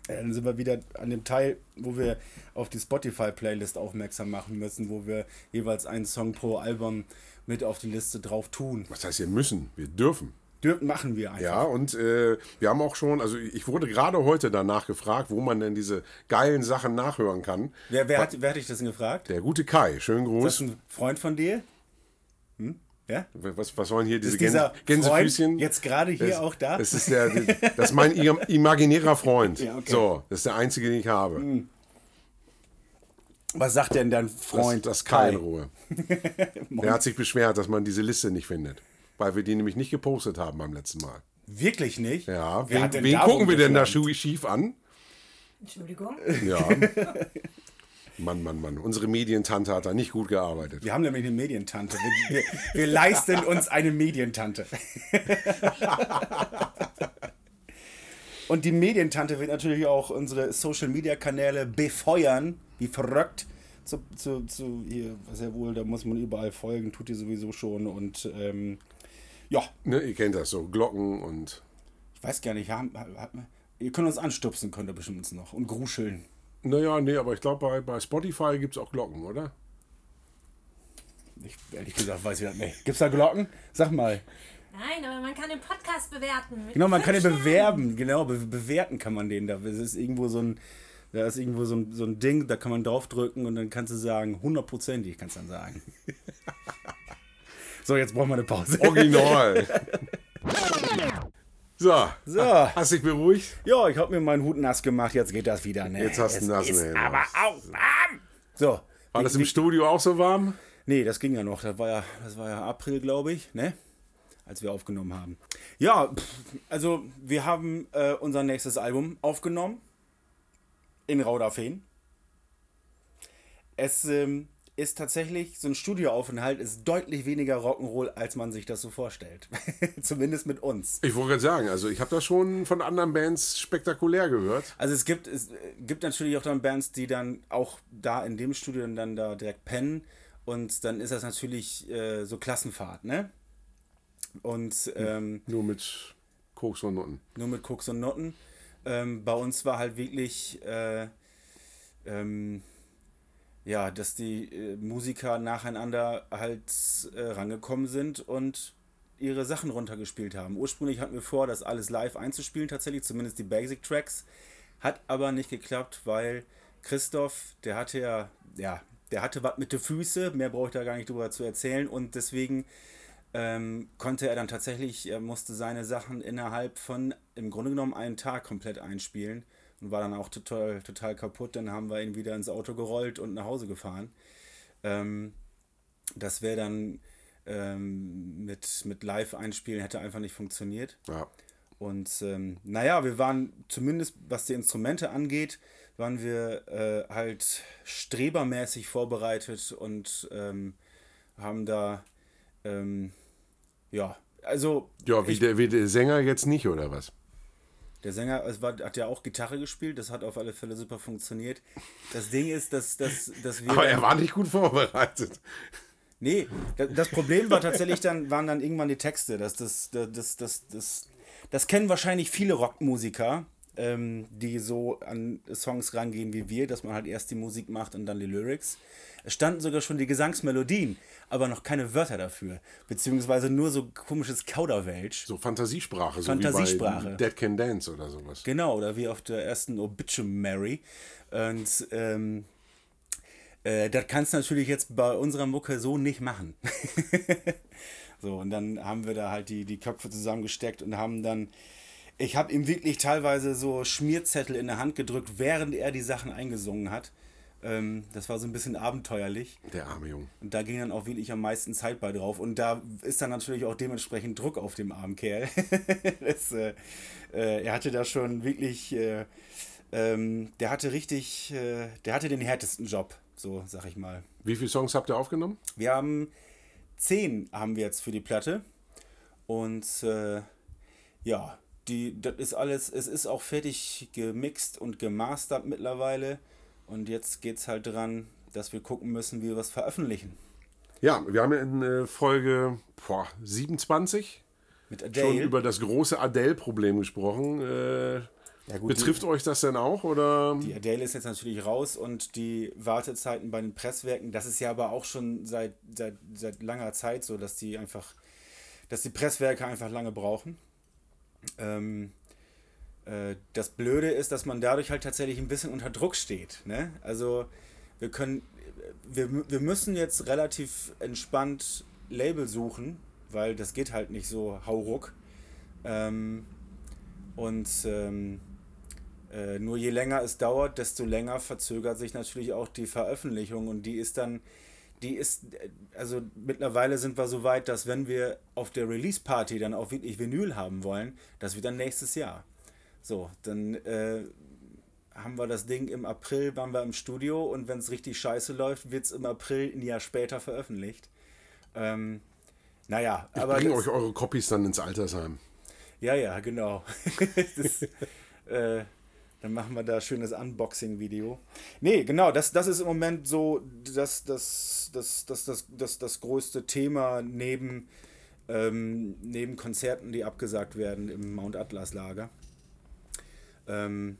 [SPEAKER 2] Ja, dann sind wir wieder an dem Teil, wo wir auf die Spotify-Playlist aufmerksam machen müssen, wo wir jeweils einen Song pro Album mit auf die Liste drauf tun.
[SPEAKER 1] Was heißt, wir müssen? Wir dürfen.
[SPEAKER 2] Dür machen wir einfach.
[SPEAKER 1] Ja, und äh, wir haben auch schon, also ich wurde gerade heute danach gefragt, wo man denn diese geilen Sachen nachhören kann.
[SPEAKER 2] Wer, wer, hat, wer hat dich das denn gefragt?
[SPEAKER 1] Der gute Kai, schönen
[SPEAKER 2] Ist das
[SPEAKER 1] Gruß.
[SPEAKER 2] ein Freund von dir? Hm? Ja?
[SPEAKER 1] Was, was sollen hier diese Gänse, Gänsefüßchen?
[SPEAKER 2] Freund jetzt gerade hier
[SPEAKER 1] das,
[SPEAKER 2] auch da?
[SPEAKER 1] Das ist, der, das ist mein im- imaginärer Freund.
[SPEAKER 2] Ja, okay.
[SPEAKER 1] So, das ist der einzige, den ich habe.
[SPEAKER 2] Was sagt denn dein
[SPEAKER 1] Das,
[SPEAKER 2] Freund?
[SPEAKER 1] das Kai in? Ruhe. Der hat sich beschwert, dass man diese Liste nicht findet. Weil wir die nämlich nicht gepostet haben beim letzten Mal.
[SPEAKER 2] Wirklich nicht?
[SPEAKER 1] Ja,
[SPEAKER 2] Wer
[SPEAKER 1] wen, wen gucken wir denn da schief an?
[SPEAKER 3] Entschuldigung.
[SPEAKER 1] Ja. Mann, Mann, Mann. Unsere Medientante hat da nicht gut gearbeitet.
[SPEAKER 2] Wir haben nämlich eine Medientante. Wir, wir, wir leisten uns eine Medientante. Und die Medientante wird natürlich auch unsere Social Media Kanäle befeuern, wie verrückt, zu, zu, zu hier, was ja wohl, da muss man überall folgen, tut ihr sowieso schon und ähm, ja.
[SPEAKER 1] Ne, ihr kennt das so, Glocken und.
[SPEAKER 2] Ich weiß gar nicht, haben, haben, ihr könnt uns anstupsen, könnt ihr bestimmt noch und gruscheln.
[SPEAKER 1] Naja, nee, aber ich glaube, bei, bei Spotify gibt es auch Glocken, oder?
[SPEAKER 2] Ich, ehrlich gesagt weiß ich das nicht. Gibt es da Glocken? Sag mal.
[SPEAKER 3] Nein, aber man kann den Podcast bewerten.
[SPEAKER 2] Genau, man kann den bewerben. Genau, be bewerten kann man den da. Das ist irgendwo so ein, da ist irgendwo so ein, so ein Ding, da kann man draufdrücken und dann kannst du sagen, hundertprozentig kannst du dann sagen. so, jetzt brauchen wir eine Pause.
[SPEAKER 1] Original. so,
[SPEAKER 2] So.
[SPEAKER 1] hast dich beruhigt?
[SPEAKER 2] Ja, ich habe mir meinen Hut nass gemacht, jetzt geht das wieder. Ne?
[SPEAKER 1] Jetzt hast du nassen
[SPEAKER 2] ist
[SPEAKER 1] Hände.
[SPEAKER 2] aber auch warm. So.
[SPEAKER 1] War das im Studio auch so warm?
[SPEAKER 2] Nee, das ging ja noch. Das war ja, das war ja April, glaube ich, ne? Als wir aufgenommen haben. Ja, also wir haben äh, unser nächstes Album aufgenommen. In Rauderfehn. Es ähm, ist tatsächlich, so ein Studioaufenthalt ist deutlich weniger Rock'n'Roll, als man sich das so vorstellt. Zumindest mit uns.
[SPEAKER 1] Ich wollte gerade sagen, also ich habe das schon von anderen Bands spektakulär gehört.
[SPEAKER 2] Also es gibt, es gibt natürlich auch dann Bands, die dann auch da in dem Studio dann da direkt pennen. Und dann ist das natürlich äh, so Klassenfahrt, ne? Und ähm,
[SPEAKER 1] Nur mit Koks und Nutten.
[SPEAKER 2] nur mit Koks und Noten. Ähm, bei uns war halt wirklich, äh, ähm, ja, dass die äh, Musiker nacheinander halt äh, rangekommen sind und ihre Sachen runtergespielt haben. Ursprünglich hatten wir vor, das alles live einzuspielen, tatsächlich, zumindest die Basic Tracks. Hat aber nicht geklappt, weil Christoph, der hatte ja, ja, der hatte was mit den Füßen, mehr brauche ich da gar nicht drüber zu erzählen und deswegen ähm, konnte er dann tatsächlich, er musste seine Sachen innerhalb von im Grunde genommen einen Tag komplett einspielen und war dann auch total, total kaputt. Dann haben wir ihn wieder ins Auto gerollt und nach Hause gefahren. Ähm, das wäre dann ähm, mit, mit Live-Einspielen hätte einfach nicht funktioniert.
[SPEAKER 1] Ja.
[SPEAKER 2] Und ähm, naja, wir waren zumindest, was die Instrumente angeht, waren wir äh, halt strebermäßig vorbereitet und ähm, haben da, ähm, ja, also
[SPEAKER 1] Ja, wie,
[SPEAKER 2] ich,
[SPEAKER 1] der, wie der Sänger jetzt nicht, oder was?
[SPEAKER 2] Der Sänger es war, hat ja auch Gitarre gespielt, das hat auf alle Fälle super funktioniert. Das Ding ist, dass, dass, dass wir.
[SPEAKER 1] Aber er war nicht gut vorbereitet.
[SPEAKER 2] Nee, da- das Problem war tatsächlich dann, waren dann irgendwann die Texte. Das, das, das, das, das, das kennen wahrscheinlich viele Rockmusiker, ähm, die so an Songs rangehen wie wir, dass man halt erst die Musik macht und dann die Lyrics. Es standen sogar schon die Gesangsmelodien, aber noch keine Wörter dafür. Beziehungsweise nur so komisches Kauderwelsch.
[SPEAKER 1] So Fantasiesprache, so
[SPEAKER 2] Fantasiesprache.
[SPEAKER 1] wie bei Dead Can Dance oder sowas.
[SPEAKER 2] Genau, oder wie auf der ersten Obituary. Und ähm, äh, das kannst du natürlich jetzt bei unserer Mucke so nicht machen. so, und dann haben wir da halt die, die Köpfe zusammengesteckt und haben dann. Ich habe ihm wirklich teilweise so Schmierzettel in der Hand gedrückt, während er die Sachen eingesungen hat. Ähm, das war so ein bisschen abenteuerlich.
[SPEAKER 1] Der arme Junge.
[SPEAKER 2] Und da ging dann auch wirklich am meisten Zeit bei drauf. Und da ist dann natürlich auch dementsprechend Druck auf dem armen Kerl. das, äh, äh, er hatte da schon wirklich, äh, ähm, der hatte richtig, äh, der hatte den härtesten Job, so sag ich mal.
[SPEAKER 1] Wie viele Songs habt ihr aufgenommen?
[SPEAKER 2] Wir haben zehn haben wir jetzt für die Platte. Und äh, ja, die, das ist alles, es ist auch fertig gemixt und gemastert mittlerweile. Und jetzt geht's halt dran, dass wir gucken müssen, wie wir was veröffentlichen.
[SPEAKER 1] Ja, wir haben ja in äh, Folge boah, 27
[SPEAKER 2] Mit
[SPEAKER 1] schon über das große Adele-Problem gesprochen. Äh,
[SPEAKER 2] Ja, gut,
[SPEAKER 1] betrifft euch das denn auch? Oder?
[SPEAKER 2] Die Adele ist jetzt natürlich raus und die Wartezeiten bei den Presswerken, das ist ja aber auch schon seit, seit, seit langer Zeit so, dass die einfach, dass die Presswerke einfach lange brauchen. Ähm, äh, das Blöde ist, dass man dadurch halt tatsächlich ein bisschen unter Druck steht. Ne? Also wir können, wir, wir müssen jetzt relativ entspannt Label suchen, weil das geht halt nicht so hauruck. Ähm, und ähm, äh, nur je länger es dauert, desto länger verzögert sich natürlich auch die Veröffentlichung und die ist dann, die ist, äh, also mittlerweile sind wir so weit, dass wenn wir auf der Release-Party dann auch wirklich Vinyl haben wollen, das wird dann nächstes Jahr. So, dann äh, haben wir das Ding im April, waren wir im Studio und wenn es richtig scheiße läuft, wird es im April ein Jahr später veröffentlicht. Ähm, naja,
[SPEAKER 1] Ich
[SPEAKER 2] aber.
[SPEAKER 1] bringe
[SPEAKER 2] das-
[SPEAKER 1] euch eure Copies dann ins Altersheim.
[SPEAKER 2] ja, ja, genau. das, äh, Dann machen wir da schönes Unboxing-Video. Nee, genau, das, das ist im Moment so das, das, das, das, das, das, das größte Thema neben, ähm, neben Konzerten, die abgesagt werden im Mount Atlas Lager. Ähm,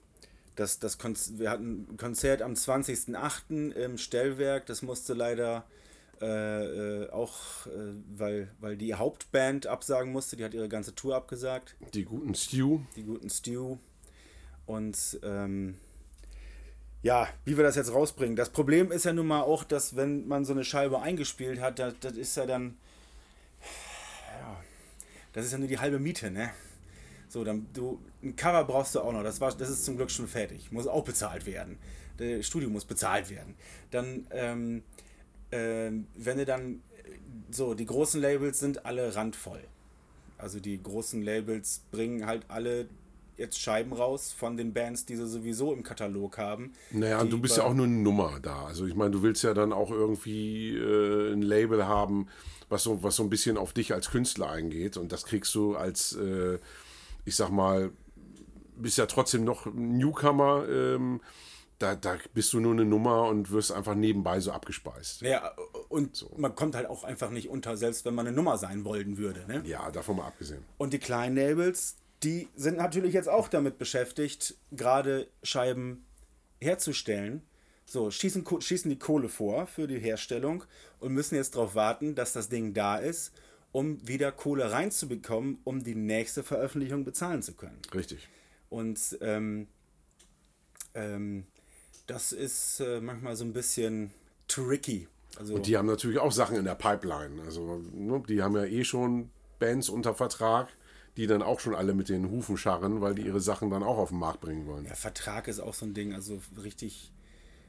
[SPEAKER 2] das, das Konz wir hatten ein Konzert am 20.08. im Stellwerk, das musste leider äh, äh, auch, äh, weil, weil die Hauptband absagen musste, die hat ihre ganze Tour abgesagt.
[SPEAKER 1] Die guten Stew.
[SPEAKER 2] Die guten Stew. Und ähm, ja, wie wir das jetzt rausbringen. Das Problem ist ja nun mal auch, dass wenn man so eine Scheibe eingespielt hat, das, das ist ja dann. Ja, das ist ja nur die halbe Miete, ne? So, dann du. Ein Cover brauchst du auch noch. Das, war, das ist zum Glück schon fertig. Muss auch bezahlt werden. Das Studio muss bezahlt werden. Dann, ähm, ähm, wenn du dann. So, die großen Labels sind alle randvoll. Also die großen Labels bringen halt alle jetzt Scheiben raus von den Bands, die sie sowieso im Katalog haben.
[SPEAKER 1] Naja, du bist ja auch nur eine Nummer da. Also ich meine, du willst ja dann auch irgendwie äh, ein Label haben, was so, was so ein bisschen auf dich als Künstler eingeht. Und das kriegst du als, äh, ich sag mal, bist ja trotzdem noch Newcomer. Ähm, da, da bist du nur eine Nummer und wirst einfach nebenbei so abgespeist.
[SPEAKER 2] Ja, und so. man kommt halt auch einfach nicht unter, selbst wenn man eine Nummer sein wollen würde. Ne?
[SPEAKER 1] Ja, davon mal abgesehen.
[SPEAKER 2] Und die kleinen Labels, die sind natürlich jetzt auch damit beschäftigt, gerade Scheiben herzustellen. So, schießen, schießen die Kohle vor für die Herstellung und müssen jetzt darauf warten, dass das Ding da ist, um wieder Kohle reinzubekommen, um die nächste Veröffentlichung bezahlen zu können.
[SPEAKER 1] Richtig.
[SPEAKER 2] Und ähm, ähm, das ist äh, manchmal so ein bisschen tricky.
[SPEAKER 1] Also, und die haben natürlich auch Sachen in der Pipeline. Also, ne, die haben ja eh schon Bands unter Vertrag die dann auch schon alle mit den Hufen scharren, weil die ihre Sachen dann auch auf den Markt bringen wollen.
[SPEAKER 2] Ja, Vertrag ist auch so ein Ding, also richtig.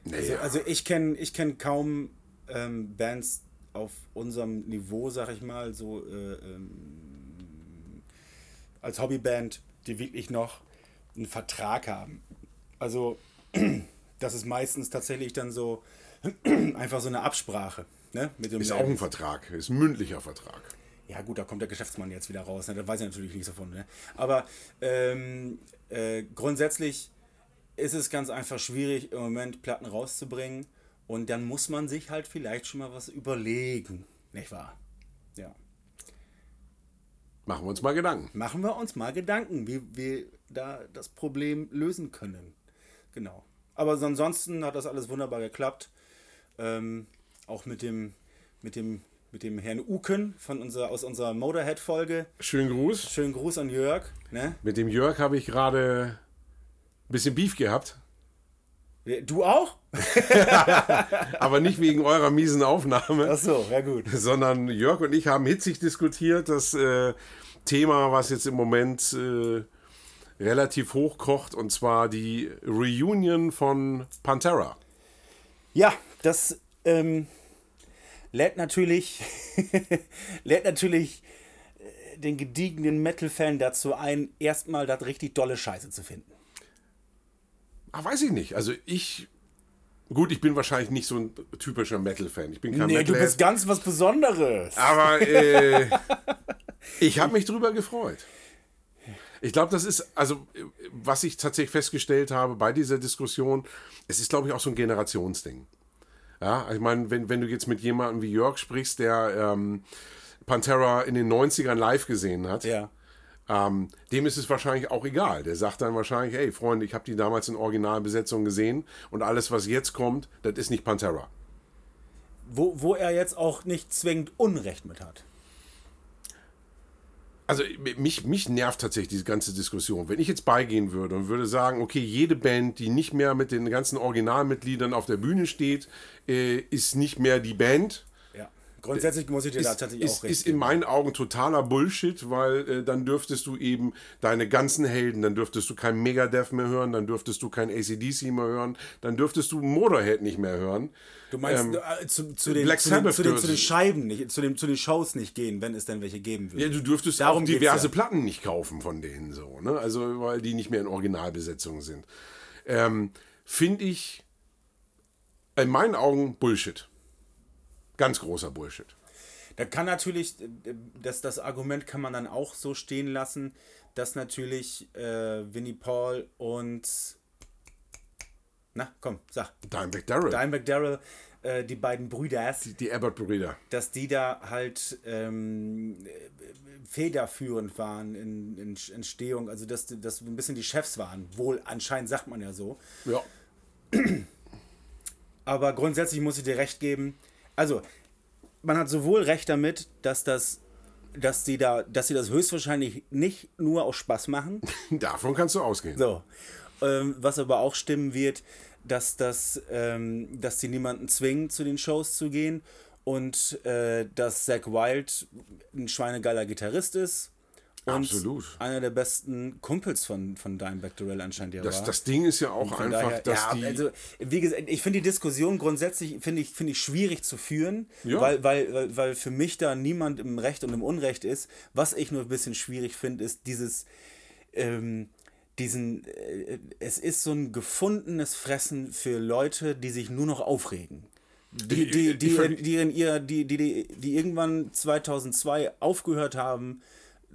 [SPEAKER 2] Naja. Also, also ich kenne ich kenn kaum ähm, Bands auf unserem Niveau, sag ich mal, so äh, ähm, als Hobbyband, die wirklich noch einen Vertrag haben. Also, das ist meistens tatsächlich dann so einfach so eine Absprache. Ne,
[SPEAKER 1] mit dem ist auch ein Vertrag, ist ein mündlicher Vertrag.
[SPEAKER 2] Ja, gut, da kommt der Geschäftsmann jetzt wieder raus. Ne? Da weiß ich natürlich nichts davon. Ne? Aber ähm, äh, grundsätzlich ist es ganz einfach schwierig, im Moment Platten rauszubringen. Und dann muss man sich halt vielleicht schon mal was überlegen. Nicht wahr? Ja.
[SPEAKER 1] Machen wir uns mal Gedanken.
[SPEAKER 2] Machen wir uns mal Gedanken, wie wir da das Problem lösen können. Genau. Aber ansonsten hat das alles wunderbar geklappt. Ähm, auch mit dem, mit dem mit dem Herrn Uken von unserer, aus unserer Motorhead-Folge.
[SPEAKER 1] Schönen Gruß.
[SPEAKER 2] Schönen Gruß an Jörg. Ne?
[SPEAKER 1] Mit dem Jörg habe ich gerade ein bisschen Beef gehabt.
[SPEAKER 2] Du auch?
[SPEAKER 1] Aber nicht wegen eurer miesen Aufnahme.
[SPEAKER 2] Ach so, ja gut.
[SPEAKER 1] Sondern Jörg und ich haben hitzig diskutiert. Das äh, Thema, was jetzt im Moment äh, relativ hochkocht, und zwar die Reunion von Pantera.
[SPEAKER 2] Ja, das ähm, lädt natürlich, lädt natürlich äh, den gediegenen Metal-Fan dazu ein, erstmal das richtig dolle Scheiße zu finden.
[SPEAKER 1] Ach, weiß ich nicht. Also ich. Gut, ich bin wahrscheinlich nicht so ein typischer Metal-Fan. Ich bin kein
[SPEAKER 2] nee, Metal. Du bist ganz was Besonderes.
[SPEAKER 1] Aber äh, ich habe mich drüber gefreut. Ich glaube, das ist, also, was ich tatsächlich festgestellt habe bei dieser Diskussion, es ist, glaube ich, auch so ein Generationsding. Ja, ich meine, wenn, wenn du jetzt mit jemandem wie Jörg sprichst, der ähm, Pantera in den 90ern live gesehen hat,
[SPEAKER 2] ja.
[SPEAKER 1] ähm, dem ist es wahrscheinlich auch egal. Der sagt dann wahrscheinlich, hey Freunde, ich habe die damals in Originalbesetzung gesehen und alles, was jetzt kommt, das ist nicht Pantera.
[SPEAKER 2] Wo, wo er jetzt auch nicht zwingend Unrecht mit hat
[SPEAKER 1] also mich, mich nervt tatsächlich diese ganze Diskussion. Wenn ich jetzt beigehen würde und würde sagen, okay, jede Band, die nicht mehr mit den ganzen Originalmitgliedern auf der Bühne steht, äh, ist nicht mehr die Band.
[SPEAKER 2] Grundsätzlich muss ich dir ist, tatsächlich
[SPEAKER 1] ist, auch recht Ist in meinen Augen totaler Bullshit, weil äh, dann dürftest du eben deine ganzen Helden, dann dürftest du kein Megadeth mehr hören, dann dürftest du kein ACDC mehr hören, dann dürftest du Motorhead nicht mehr hören.
[SPEAKER 2] Du meinst ähm, äh, zu, zu, den, zu, den, zu, den, zu, den, Scheiben nicht, zu, den, zu den Shows nicht gehen, wenn es denn welche geben würde.
[SPEAKER 1] Ja, du dürftest Darum auch diverse ja. Platten nicht kaufen von denen so, ne? Also, weil die nicht mehr in Originalbesetzung sind. Ähm, Finde ich in meinen Augen Bullshit. Ganz großer Bullshit.
[SPEAKER 2] Da kann natürlich, das, das Argument kann man dann auch so stehen lassen, dass natürlich äh, Winnie Paul und Na, komm, sag.
[SPEAKER 1] Dimebag Darrell.
[SPEAKER 2] Dimebag Darrell, äh, die beiden Brüders,
[SPEAKER 1] die Abbott-Brüder.
[SPEAKER 2] dass die da halt ähm, federführend waren in, in Entstehung, also dass, dass ein bisschen die Chefs waren. Wohl, anscheinend sagt man ja so.
[SPEAKER 1] Ja.
[SPEAKER 2] Aber grundsätzlich muss ich dir recht geben. Also, man hat sowohl recht damit, dass das, dass sie da, dass sie das höchstwahrscheinlich nicht nur aus Spaß machen.
[SPEAKER 1] Davon kannst du ausgehen.
[SPEAKER 2] So. Ähm, was aber auch stimmen wird, dass das, ähm, dass sie niemanden zwingen, zu den Shows zu gehen und äh, dass Zack Wild ein schweinegeiler Gitarrist ist. Und
[SPEAKER 1] Absolut.
[SPEAKER 2] einer der besten Kumpels von, von Dimebag Darrell anscheinend ja
[SPEAKER 1] Das,
[SPEAKER 2] war.
[SPEAKER 1] das Ding ist ja auch einfach,
[SPEAKER 2] daher,
[SPEAKER 1] dass
[SPEAKER 2] ja,
[SPEAKER 1] die.
[SPEAKER 2] also wie gesagt, ich finde die Diskussion grundsätzlich finde ich, finde ich schwierig zu führen,
[SPEAKER 1] Ja.
[SPEAKER 2] weil, weil, weil, für mich da niemand im Recht und im Unrecht ist. Was ich nur ein bisschen schwierig finde, ist dieses ähm, diesen äh, es ist so ein gefundenes Fressen für Leute, die sich nur noch aufregen. Die, die, die, die, in ihr, die, die, die, die irgendwann 2002 aufgehört haben,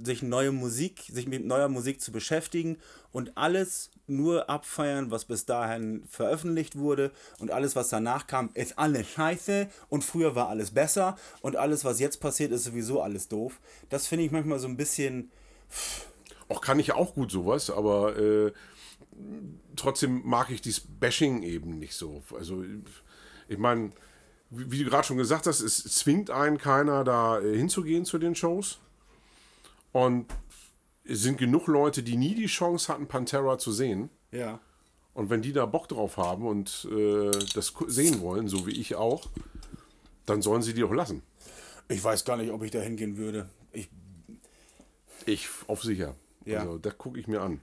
[SPEAKER 2] sich neue Musik, sich mit neuer Musik zu beschäftigen und alles nur abfeiern, was bis dahin veröffentlicht wurde und alles, was danach kam, ist alles scheiße und früher war alles besser und alles, was jetzt passiert, ist sowieso alles doof. Das finde ich manchmal so ein bisschen,
[SPEAKER 1] Auch kann ich auch gut sowas, aber äh, trotzdem mag ich dieses Bashing eben nicht so. Also, ich meine, wie, du gerade schon gesagt hast, es zwingt einen keiner da äh, hinzugehen zu den Shows. Und es sind genug Leute, die nie die Chance hatten, Pantera zu sehen.
[SPEAKER 2] ja.
[SPEAKER 1] Und wenn die da Bock drauf haben und äh, das sehen wollen, so wie ich auch, dann sollen sie die auch lassen.
[SPEAKER 2] Ich weiß gar nicht, ob ich da hingehen würde. Ich,
[SPEAKER 1] Ich auf sicher.
[SPEAKER 2] Ja.
[SPEAKER 1] Also, das gucke ich mir an.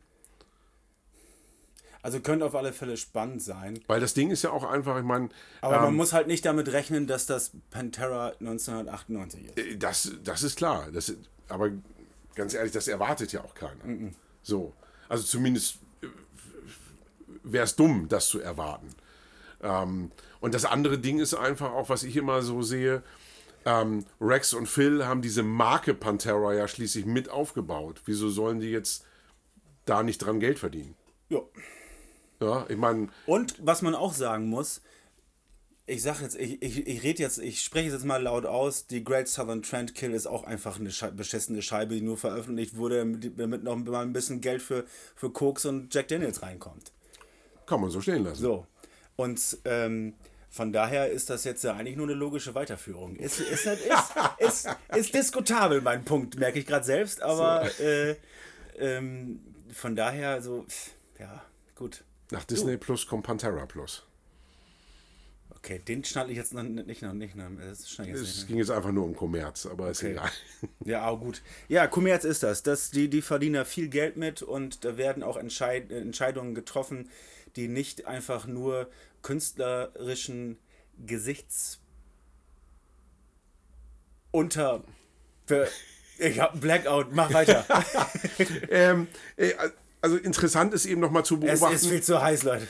[SPEAKER 2] also könnte auf alle Fälle spannend sein.
[SPEAKER 1] Weil das Ding ist ja auch einfach, ich meine,
[SPEAKER 2] Aber man
[SPEAKER 1] ähm,
[SPEAKER 2] muss halt nicht damit rechnen, dass das Pantera 1998 ist.
[SPEAKER 1] Äh, Das, das ist klar. Das, aber ganz ehrlich, das erwartet ja auch keiner. So. Also zumindest wäre es dumm, das zu erwarten. Ähm, und das andere Ding ist einfach auch, was ich immer so sehe, ähm, Rex und Phil haben diese Marke Pantera ja schließlich mit aufgebaut. Wieso sollen die jetzt da nicht dran Geld verdienen?
[SPEAKER 2] Ja.
[SPEAKER 1] Ja, ich meine,
[SPEAKER 2] Und was man auch sagen muss, ich sag jetzt, ich, ich, ich rede jetzt, ich spreche jetzt mal laut aus, die Great Southern Trend Kill ist auch einfach eine Schei beschissene Scheibe, die nur veröffentlicht wurde, damit noch mal ein bisschen Geld für, für Koks und Jack Daniels reinkommt.
[SPEAKER 1] kann man so stehen lassen.
[SPEAKER 2] So. Und ähm, von daher ist das jetzt ja eigentlich nur eine logische Weiterführung. Ist, ist, ist, ist, ist, ist diskutabel, mein Punkt, merke ich gerade selbst, aber äh, ähm, von daher so, ja, gut.
[SPEAKER 1] Nach Disney Plus kommt Pantera Plus.
[SPEAKER 2] Okay, den schnalle ich jetzt noch nicht noch nicht. noch- Das ich jetzt
[SPEAKER 1] Es
[SPEAKER 2] nicht.
[SPEAKER 1] ging jetzt einfach nur um Kommerz, aber ist
[SPEAKER 2] Okay.
[SPEAKER 1] egal.
[SPEAKER 2] Ja, aber gut. Ja, Kommerz ist das. das die, die verdienen da viel Geld mit und da werden auch Entscheid Entscheidungen getroffen, die nicht einfach nur künstlerischen Gesichts unter. Ich hab einen Blackout, mach weiter.
[SPEAKER 1] ähm, äh, also interessant ist eben nochmal zu
[SPEAKER 2] es
[SPEAKER 1] beobachten.
[SPEAKER 2] ist viel zu heiß, Leute.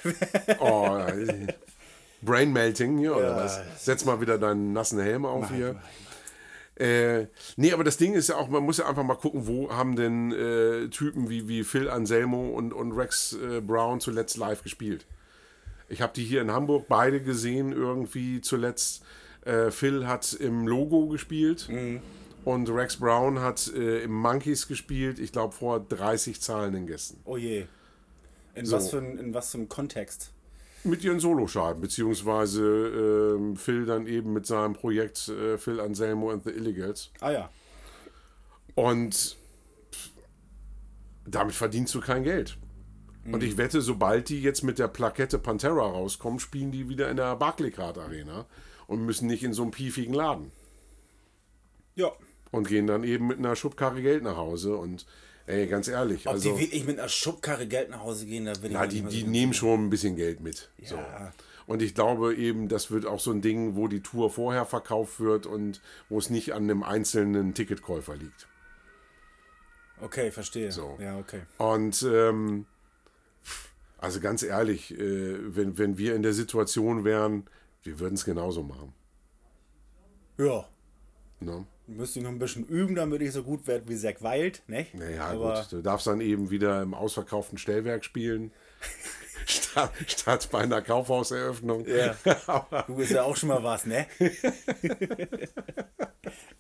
[SPEAKER 1] oh, Brain Melting hier, oder
[SPEAKER 2] Ja.
[SPEAKER 1] was? Setz mal wieder deinen nassen Helm auf hier. Äh, nee, aber das Ding ist ja auch, man muss ja einfach mal gucken, wo haben denn äh, Typen wie, wie Phil Anselmo und, und Rex äh, Brown zuletzt live gespielt. Ich habe die hier in Hamburg beide gesehen, irgendwie zuletzt. Äh, Phil hat im Logo gespielt und Rex Brown hat äh, im Monkeys gespielt, ich glaube vor 30 zahlenden Gästen.
[SPEAKER 2] Oh je. In,
[SPEAKER 1] So.
[SPEAKER 2] was für, ein- in was für einem Kontext?
[SPEAKER 1] Mit ihren Soloscheiben, beziehungsweise ähm, Phil dann eben mit seinem Projekt äh, Phil Anselmo and the Illegals.
[SPEAKER 2] Ah ja.
[SPEAKER 1] Und damit verdienst du kein Geld. Und ich wette, sobald die jetzt mit der Plakette Pantera rauskommen, spielen die wieder in der Barclaycard Arena und müssen nicht in so einem piefigen Laden.
[SPEAKER 2] Ja.
[SPEAKER 1] Und gehen dann eben mit einer Schubkarre Geld nach Hause. Und ey, ganz ehrlich,
[SPEAKER 2] Ob
[SPEAKER 1] also.
[SPEAKER 2] die wirklich mit einer Schubkarre Geld nach Hause gehen, da will ich
[SPEAKER 1] Na, die, die
[SPEAKER 2] so-
[SPEAKER 1] nehmen schon ein bisschen Geld mit. So.
[SPEAKER 2] Ja.
[SPEAKER 1] Und ich glaube eben, das wird auch so ein Ding, wo die Tour vorher verkauft wird und wo es nicht an einem einzelnen Ticketkäufer liegt.
[SPEAKER 2] Okay, verstehe.
[SPEAKER 1] So.
[SPEAKER 2] Ja, okay.
[SPEAKER 1] Und ähm, also ganz ehrlich, äh, wenn, wenn wir in der Situation wären, wir würden es genauso machen.
[SPEAKER 2] Ja.
[SPEAKER 1] Ne?
[SPEAKER 2] Müsste ich noch ein bisschen üben, damit ich so gut werde wie Zack Wild, ne?
[SPEAKER 1] Naja,
[SPEAKER 2] Aber
[SPEAKER 1] gut, du darfst dann eben wieder im ausverkauften Stellwerk spielen. statt, statt bei einer Kaufhauseröffnung.
[SPEAKER 2] Ja. Du bist ja auch schon mal was, ne?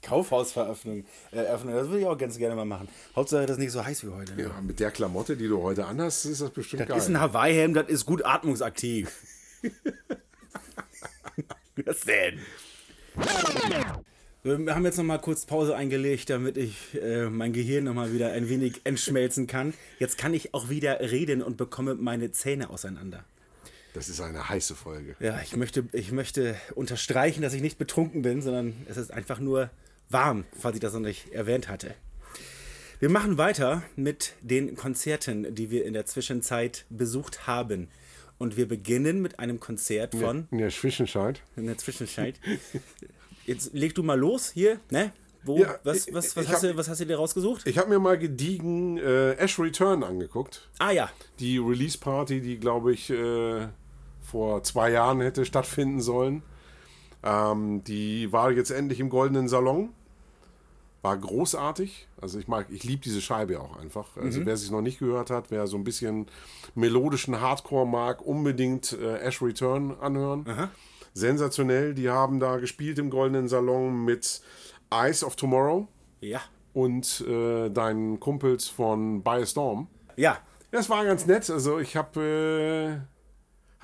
[SPEAKER 2] Kaufhausveröffnung. Äh, Eröffnung, das würde ich auch ganz gerne mal machen. Hauptsache, das ist nicht so heiß wie heute. Ne?
[SPEAKER 1] Ja, mit der Klamotte, die du heute anhast, ist das bestimmt
[SPEAKER 2] Das
[SPEAKER 1] geil.
[SPEAKER 2] ist ein Hawaii-Hemd, das ist gut atmungsaktiv. Was denn? Wir haben jetzt noch mal kurz Pause eingelegt, damit ich äh, mein Gehirn noch mal wieder ein wenig entschmelzen kann. Jetzt kann ich auch wieder reden und bekomme meine Zähne auseinander.
[SPEAKER 1] das ist eine heiße Folge.
[SPEAKER 2] Ja, ich möchte, ich möchte unterstreichen, dass ich nicht betrunken bin, sondern es ist einfach nur warm, falls ich das noch nicht erwähnt hatte. Wir machen weiter mit den Konzerten, die wir in der Zwischenzeit besucht haben. Und wir beginnen mit einem Konzert von
[SPEAKER 1] In der Zwischenzeit.
[SPEAKER 2] in der Zwischenzeit. Jetzt leg du mal los hier, ne? Wo,
[SPEAKER 1] Ja,
[SPEAKER 2] was, was, was, hast
[SPEAKER 1] hab-
[SPEAKER 2] du, was hast du dir rausgesucht?
[SPEAKER 1] Ich habe mir mal gediegen äh, Ash Return angeguckt.
[SPEAKER 2] Ah ja,
[SPEAKER 1] Die Release-Party, die, glaube ich, äh, vor zwei Jahren hätte stattfinden sollen. Ähm, die war jetzt endlich im Goldenen Salon. War großartig. Also ich mag, ich liebe diese Scheibe auch einfach. Also wer sich noch nicht gehört hat, wer so ein bisschen melodischen Hardcore mag, unbedingt äh, Ash Return anhören. Sensationell. Die haben da gespielt im Goldenen Salon mit Eyes of Tomorrow
[SPEAKER 2] ja,
[SPEAKER 1] und äh, deinen Kumpels von By a Storm.
[SPEAKER 2] ja.
[SPEAKER 1] Das war ganz nett. Also ich habe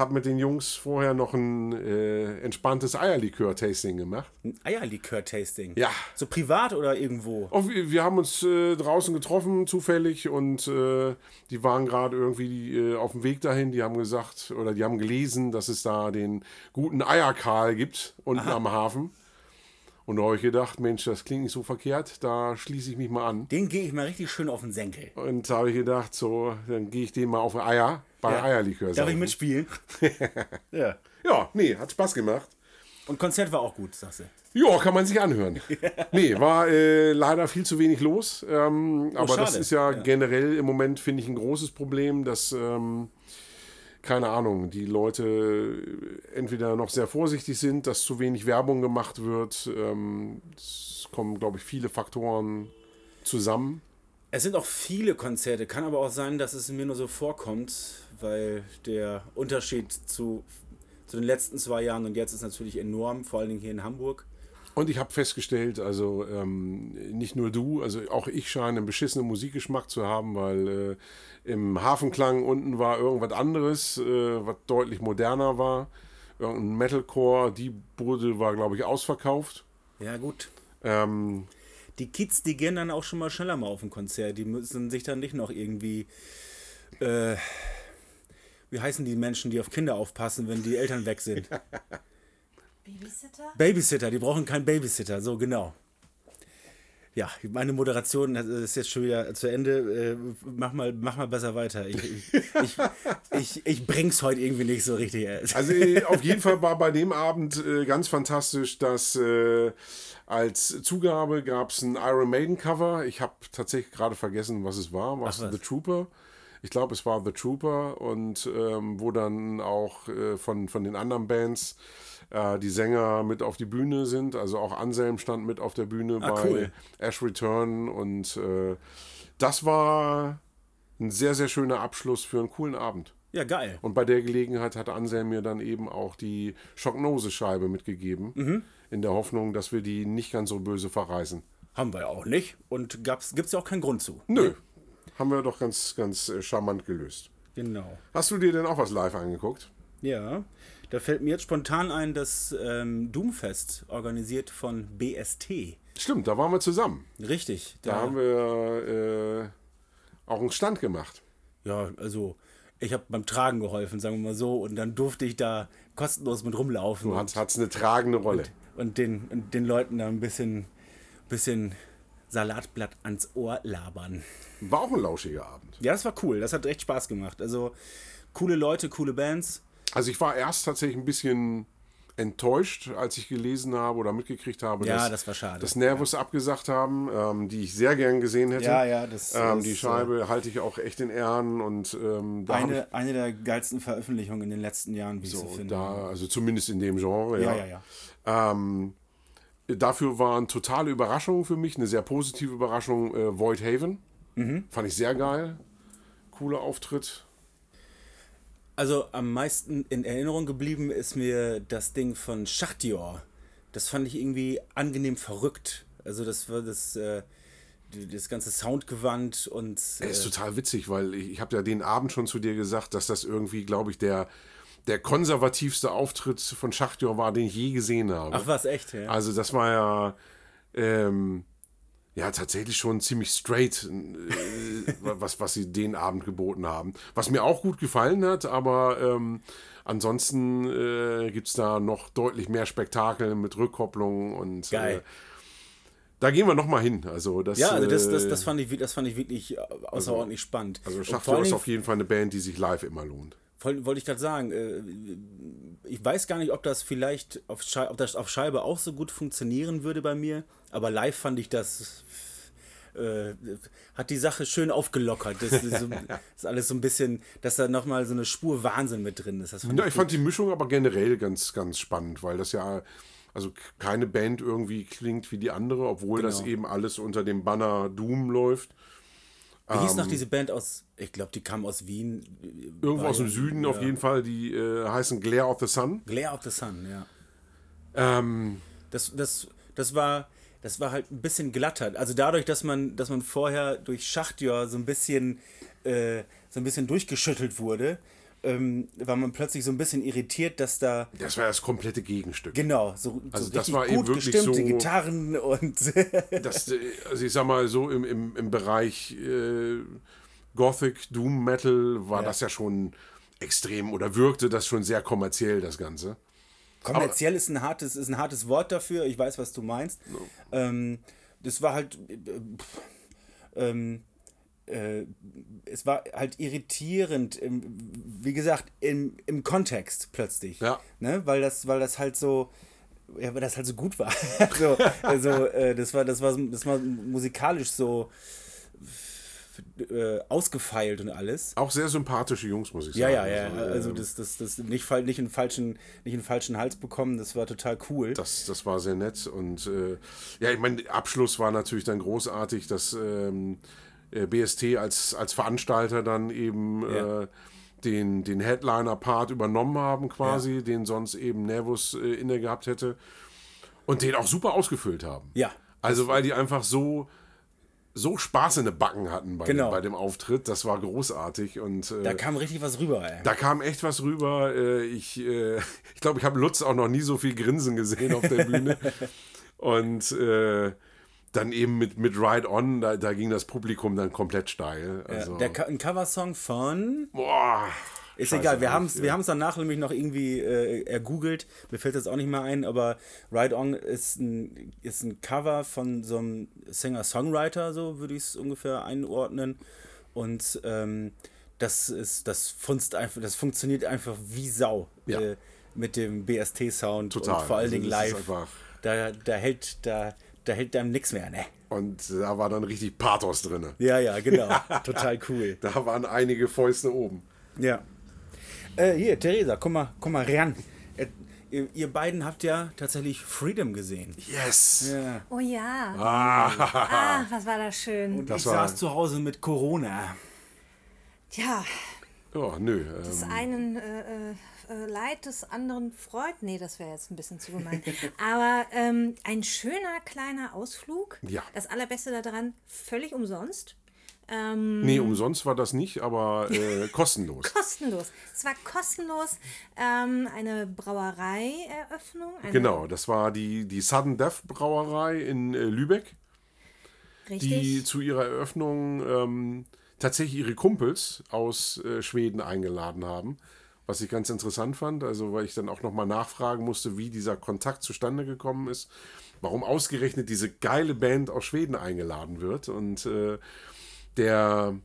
[SPEAKER 1] äh, hab mit den Jungs vorher noch ein äh, entspanntes Eierlikör-Tasting gemacht.
[SPEAKER 2] Ein Eierlikör-Tasting.
[SPEAKER 1] Ja.
[SPEAKER 2] So privat oder irgendwo?
[SPEAKER 1] Auch wir, wir haben uns äh, draußen getroffen, zufällig, und äh, die waren gerade irgendwie äh, auf dem Weg dahin. Die haben gesagt, oder die haben gelesen, dass es da den guten Eierkarl gibt, unten am Hafen. Und da habe ich gedacht, Mensch, das klingt nicht so verkehrt, da schließe ich mich mal an.
[SPEAKER 2] Den gehe ich mal richtig schön auf den Senkel.
[SPEAKER 1] Und da habe ich gedacht, so, dann gehe ich den mal auf Eier bei
[SPEAKER 2] Ja.
[SPEAKER 1] Eierlikör.
[SPEAKER 2] Darf ich mitspielen? ja.
[SPEAKER 1] Ja, nee, hat Spaß gemacht.
[SPEAKER 2] Und Konzert war auch gut, sagst du.
[SPEAKER 1] Ja, kann man sich anhören. Nee, war äh, leider viel zu wenig los. Ähm, aber das
[SPEAKER 2] schade.
[SPEAKER 1] ist ja,
[SPEAKER 2] Ja.
[SPEAKER 1] generell im Moment, finde ich, ein großes Problem, dass, ähm, keine Ahnung, die Leute entweder noch sehr vorsichtig sind, dass zu wenig Werbung gemacht wird. Ähm, es kommen, glaube ich, viele Faktoren zusammen.
[SPEAKER 2] Es sind auch viele Konzerte, kann aber auch sein, dass es mir nur so vorkommt, weil der Unterschied zu, zu den letzten zwei Jahren und jetzt ist natürlich enorm, vor allen Dingen hier in Hamburg.
[SPEAKER 1] Und ich habe festgestellt, also ähm, nicht nur du, also auch ich scheine einen beschissenen Musikgeschmack zu haben, weil äh, im Hafenklang unten war irgendwas anderes, äh, was deutlich moderner war. Irgendein Metalcore, die Bude war, glaube ich, ausverkauft.
[SPEAKER 2] Ja, gut.
[SPEAKER 1] Ähm,
[SPEAKER 2] Die Kids, die gehen dann auch schon mal schneller mal auf ein Konzert. Die müssen sich dann nicht noch irgendwie. Äh, wie heißen die Menschen, die auf Kinder aufpassen, wenn die Eltern weg sind?
[SPEAKER 3] Babysitter?
[SPEAKER 2] Babysitter, die brauchen keinen Babysitter, so genau. Ja, meine Moderation ist jetzt schon wieder zu Ende. Äh, mach, mal, mach mal besser weiter. Ich, ich, ich, ich, ich bring's heute irgendwie nicht so richtig.
[SPEAKER 1] Also äh, auf jeden Fall war bei dem Abend äh, ganz fantastisch, dass äh, als Zugabe gab es ein Iron Maiden Cover. Ich habe tatsächlich gerade vergessen, was es war. Was
[SPEAKER 2] Ach, was?
[SPEAKER 1] The Trooper? Ich glaube, es war The Trooper und ähm, wo dann auch äh, von, von den anderen Bands äh, die Sänger mit auf die Bühne sind. Also auch Anselm stand mit auf der Bühne
[SPEAKER 2] Ah,
[SPEAKER 1] bei
[SPEAKER 2] cool.
[SPEAKER 1] Ash Return und äh, das war ein sehr, sehr schöner Abschluss für einen coolen Abend.
[SPEAKER 2] ja, geil.
[SPEAKER 1] Und bei der Gelegenheit hat Anselm mir dann eben auch die Schocknose-Scheibe mitgegeben,
[SPEAKER 2] Mhm.
[SPEAKER 1] in der Hoffnung, dass wir die nicht ganz so böse verreißen.
[SPEAKER 2] Haben wir ja auch nicht. Und gab's, gibt's ja auch keinen Grund zu.
[SPEAKER 1] Nö, haben wir doch ganz, ganz äh, charmant gelöst.
[SPEAKER 2] Genau.
[SPEAKER 1] Hast du dir denn auch was live angeguckt?
[SPEAKER 2] Ja, da fällt mir jetzt spontan ein, das ähm, Doomfest, organisiert von BST.
[SPEAKER 1] Stimmt, da waren wir zusammen.
[SPEAKER 2] Richtig.
[SPEAKER 1] Da haben wir äh, auch einen Stand gemacht.
[SPEAKER 2] Ja, also ich habe beim Tragen geholfen, sagen wir mal so, und dann durfte ich da kostenlos mit rumlaufen
[SPEAKER 1] Du
[SPEAKER 2] und,
[SPEAKER 1] hast hat's eine tragende Rolle.
[SPEAKER 2] und, den, und den Leuten da ein bisschen, bisschen Salatblatt ans Ohr labern.
[SPEAKER 1] War auch ein lauschiger Abend.
[SPEAKER 2] Ja, das war cool, das hat echt Spaß gemacht. Also coole Leute, coole Bands.
[SPEAKER 1] Also ich war erst tatsächlich ein bisschen enttäuscht, als ich gelesen habe oder mitgekriegt habe,
[SPEAKER 2] Ja,
[SPEAKER 1] dass,
[SPEAKER 2] das
[SPEAKER 1] dass Nervus abgesagt haben, ähm, die ich sehr gern gesehen hätte.
[SPEAKER 2] Ja, ja, das-
[SPEAKER 1] ähm,
[SPEAKER 2] das,
[SPEAKER 1] die Scheibe halte ich auch echt in Ehren und ähm, hab ich,
[SPEAKER 2] Eine, eine der geilsten Veröffentlichungen in den letzten Jahren, wie ich so,
[SPEAKER 1] so,
[SPEAKER 2] finde.
[SPEAKER 1] da also zumindest in dem Genre.
[SPEAKER 2] ja,
[SPEAKER 1] Ja,
[SPEAKER 2] ja, ja.
[SPEAKER 1] Ähm, dafür waren totale Überraschungen für mich, eine sehr positive Überraschung. Äh, Void Haven
[SPEAKER 2] Mhm.
[SPEAKER 1] fand ich sehr geil, cooler Auftritt.
[SPEAKER 2] Also am meisten in Erinnerung geblieben ist mir das Ding von Schachtjor. Das fand ich irgendwie angenehm verrückt. Also das war das, äh, das ganze Soundgewand und äh,
[SPEAKER 1] ist total witzig, weil ich, ich habe ja den Abend schon zu dir gesagt, dass das irgendwie, glaube ich, der, der konservativste Auftritt von Schachtjor war, den ich je gesehen habe.
[SPEAKER 2] ach was echt, ja.
[SPEAKER 1] Also das war ja, ähm, ja tatsächlich schon ziemlich straight, äh, was, was sie den Abend geboten haben. Was mir auch gut gefallen hat, aber ähm, ansonsten äh, gibt es da noch deutlich mehr Spektakel mit Rückkopplung und
[SPEAKER 2] Geil.
[SPEAKER 1] Äh, da gehen wir noch mal hin. Also das,
[SPEAKER 2] ja, also das, das,
[SPEAKER 1] äh,
[SPEAKER 2] das, fand ich, das fand ich wirklich äh, außerordentlich spannend.
[SPEAKER 1] also Schachtjor
[SPEAKER 2] vor allen
[SPEAKER 1] ist auf jeden Fall eine Band, die sich live immer lohnt.
[SPEAKER 2] Wollte ich gerade sagen, äh, ich weiß gar nicht, ob das vielleicht auf, Schei ob das auf Scheibe auch so gut funktionieren würde bei mir, aber live fand ich das, äh, hat die Sache schön aufgelockert. Das ist, so, ist alles so ein bisschen, dass da nochmal so eine Spur Wahnsinn mit drin ist. Das fand
[SPEAKER 1] Ja,
[SPEAKER 2] ich
[SPEAKER 1] ich fand die Mischung aber generell ganz, ganz spannend, weil das ja, also keine Band irgendwie klingt wie die andere, obwohl das
[SPEAKER 2] Genau.
[SPEAKER 1] eben alles unter dem Banner Doom läuft.
[SPEAKER 2] Wie hieß
[SPEAKER 1] ähm,
[SPEAKER 2] noch diese Band aus, ich glaube, die kam aus Wien.
[SPEAKER 1] Irgendwo aus dem
[SPEAKER 2] Bayern,
[SPEAKER 1] Süden auf
[SPEAKER 2] ja.
[SPEAKER 1] jeden Fall, die äh, heißen Glare of the Sun.
[SPEAKER 2] Glare of the Sun, ja.
[SPEAKER 1] Ähm,
[SPEAKER 2] Das, das, das war. Das war halt ein bisschen glatter. Also dadurch, dass man, dass man vorher durch Schachtjör so ein bisschen, äh, so ein bisschen durchgeschüttelt wurde, ähm, war man plötzlich so ein bisschen irritiert, dass da
[SPEAKER 1] das war das komplette Gegenstück.
[SPEAKER 2] genau so,
[SPEAKER 1] Also
[SPEAKER 2] so
[SPEAKER 1] das war eben
[SPEAKER 2] gut
[SPEAKER 1] wirklich
[SPEAKER 2] gestimmte
[SPEAKER 1] so-
[SPEAKER 2] Gitarren und
[SPEAKER 1] Das, äh, also ich sag mal so im, im, im Bereich äh, Gothic, Doom Metal war
[SPEAKER 2] Ja.
[SPEAKER 1] das ja schon extrem oder wirkte das schon sehr kommerziell, das Ganze.
[SPEAKER 2] kommerziell ist ein hartes, ist ein hartes Wort dafür. Ich weiß, was du meinst. Ähm, das war halt, äh, ähm, äh, es war halt irritierend, im, wie gesagt, im, im Kontext plötzlich.
[SPEAKER 1] Ja.
[SPEAKER 2] Ne? Weil das, weil das halt so, ja, weil das halt so gut war. so, also, äh, das war, das war, das war musikalisch so äh, ausgefeilt und alles.
[SPEAKER 1] Auch sehr sympathische Jungs, muss ich
[SPEAKER 2] Ja,
[SPEAKER 1] sagen.
[SPEAKER 2] ja, ja.
[SPEAKER 1] Also, äh,
[SPEAKER 2] Also das, das, das nicht, nicht, in falschen, nicht in falschen Hals bekommen, das war total cool.
[SPEAKER 1] Das, das war sehr nett. Und äh, ja, ich meine, Abschluss war natürlich dann großartig, dass ähm, äh, BST als, als Veranstalter dann eben
[SPEAKER 2] Ja.
[SPEAKER 1] äh, den, den Headliner-Part übernommen haben, quasi, den sonst eben Nervus äh, inne gehabt hätte. Und den auch super ausgefüllt haben.
[SPEAKER 2] Ja.
[SPEAKER 1] Also, weil die einfach so. So Spaß in den Backen hatten bei,
[SPEAKER 2] Genau.
[SPEAKER 1] dem, bei dem Auftritt, das war großartig und äh,
[SPEAKER 2] Da kam richtig was rüber, ey.
[SPEAKER 1] da kam echt was rüber. Äh, Ich äh, ich glaube, ich habe Lutz auch noch nie so viel Grinsen gesehen auf der Bühne. Und äh, dann eben mit, mit Ride On, da, da ging das Publikum dann komplett steil. Also,
[SPEAKER 2] Der Co- ein Coversong von.
[SPEAKER 1] boah,
[SPEAKER 2] Ist
[SPEAKER 1] Scheiße,
[SPEAKER 2] egal, wir haben es
[SPEAKER 1] ja.
[SPEAKER 2] wir haben's danach nämlich noch irgendwie äh, ergoogelt. Mir fällt das auch nicht mehr ein, aber Ride On ist ein, ist ein Cover von so einem Singer-Songwriter, so würde ich es ungefähr einordnen. Und ähm, das ist, das funzt einfach, das funktioniert einfach wie Sau
[SPEAKER 1] Ja.
[SPEAKER 2] äh, mit dem BST-Sound
[SPEAKER 1] Total.
[SPEAKER 2] und vor allen
[SPEAKER 1] Also
[SPEAKER 2] Dingen
[SPEAKER 1] das ist
[SPEAKER 2] live.
[SPEAKER 1] einfach-
[SPEAKER 2] Da, da hält, da, da hält einem nichts mehr, ne?
[SPEAKER 1] Und da war dann richtig Pathos drin.
[SPEAKER 2] Ja, ja, genau. Total cool.
[SPEAKER 1] Da waren einige Fäuste oben.
[SPEAKER 2] Ja. Äh, hier, Theresa, komm mal, komm mal ran. Äh, ihr, ihr beiden habt ja tatsächlich Freedom gesehen.
[SPEAKER 1] Yes!
[SPEAKER 2] Ja.
[SPEAKER 3] Oh ja. Ah, was war das schön.
[SPEAKER 2] Und
[SPEAKER 1] Das
[SPEAKER 2] ich
[SPEAKER 1] war-
[SPEAKER 2] saß zu Hause mit Corona.
[SPEAKER 3] Tja,
[SPEAKER 1] Ja, nö.
[SPEAKER 3] des
[SPEAKER 1] Ähm,
[SPEAKER 3] einen äh, äh, äh, Leid des anderen Freud. Nee, das wäre jetzt ein bisschen zu gemein. Aber ähm, ein schöner kleiner Ausflug.
[SPEAKER 1] Ja.
[SPEAKER 3] Das Allerbeste daran, völlig umsonst. Ähm,
[SPEAKER 1] nee, umsonst war das nicht, aber äh, kostenlos.
[SPEAKER 3] kostenlos. Es war kostenlos ähm, eine Brauereieröffnung. Eine,
[SPEAKER 1] Genau, das war die, die Sudden Death Brauerei in äh, Lübeck.
[SPEAKER 3] Richtig.
[SPEAKER 1] die zu ihrer Eröffnung ähm, tatsächlich ihre Kumpels aus äh, Schweden eingeladen haben. Was ich ganz interessant fand, also weil ich dann auch nochmal nachfragen musste, wie dieser Kontakt zustande gekommen ist, warum ausgerechnet diese geile Band aus Schweden eingeladen wird. Und äh, der,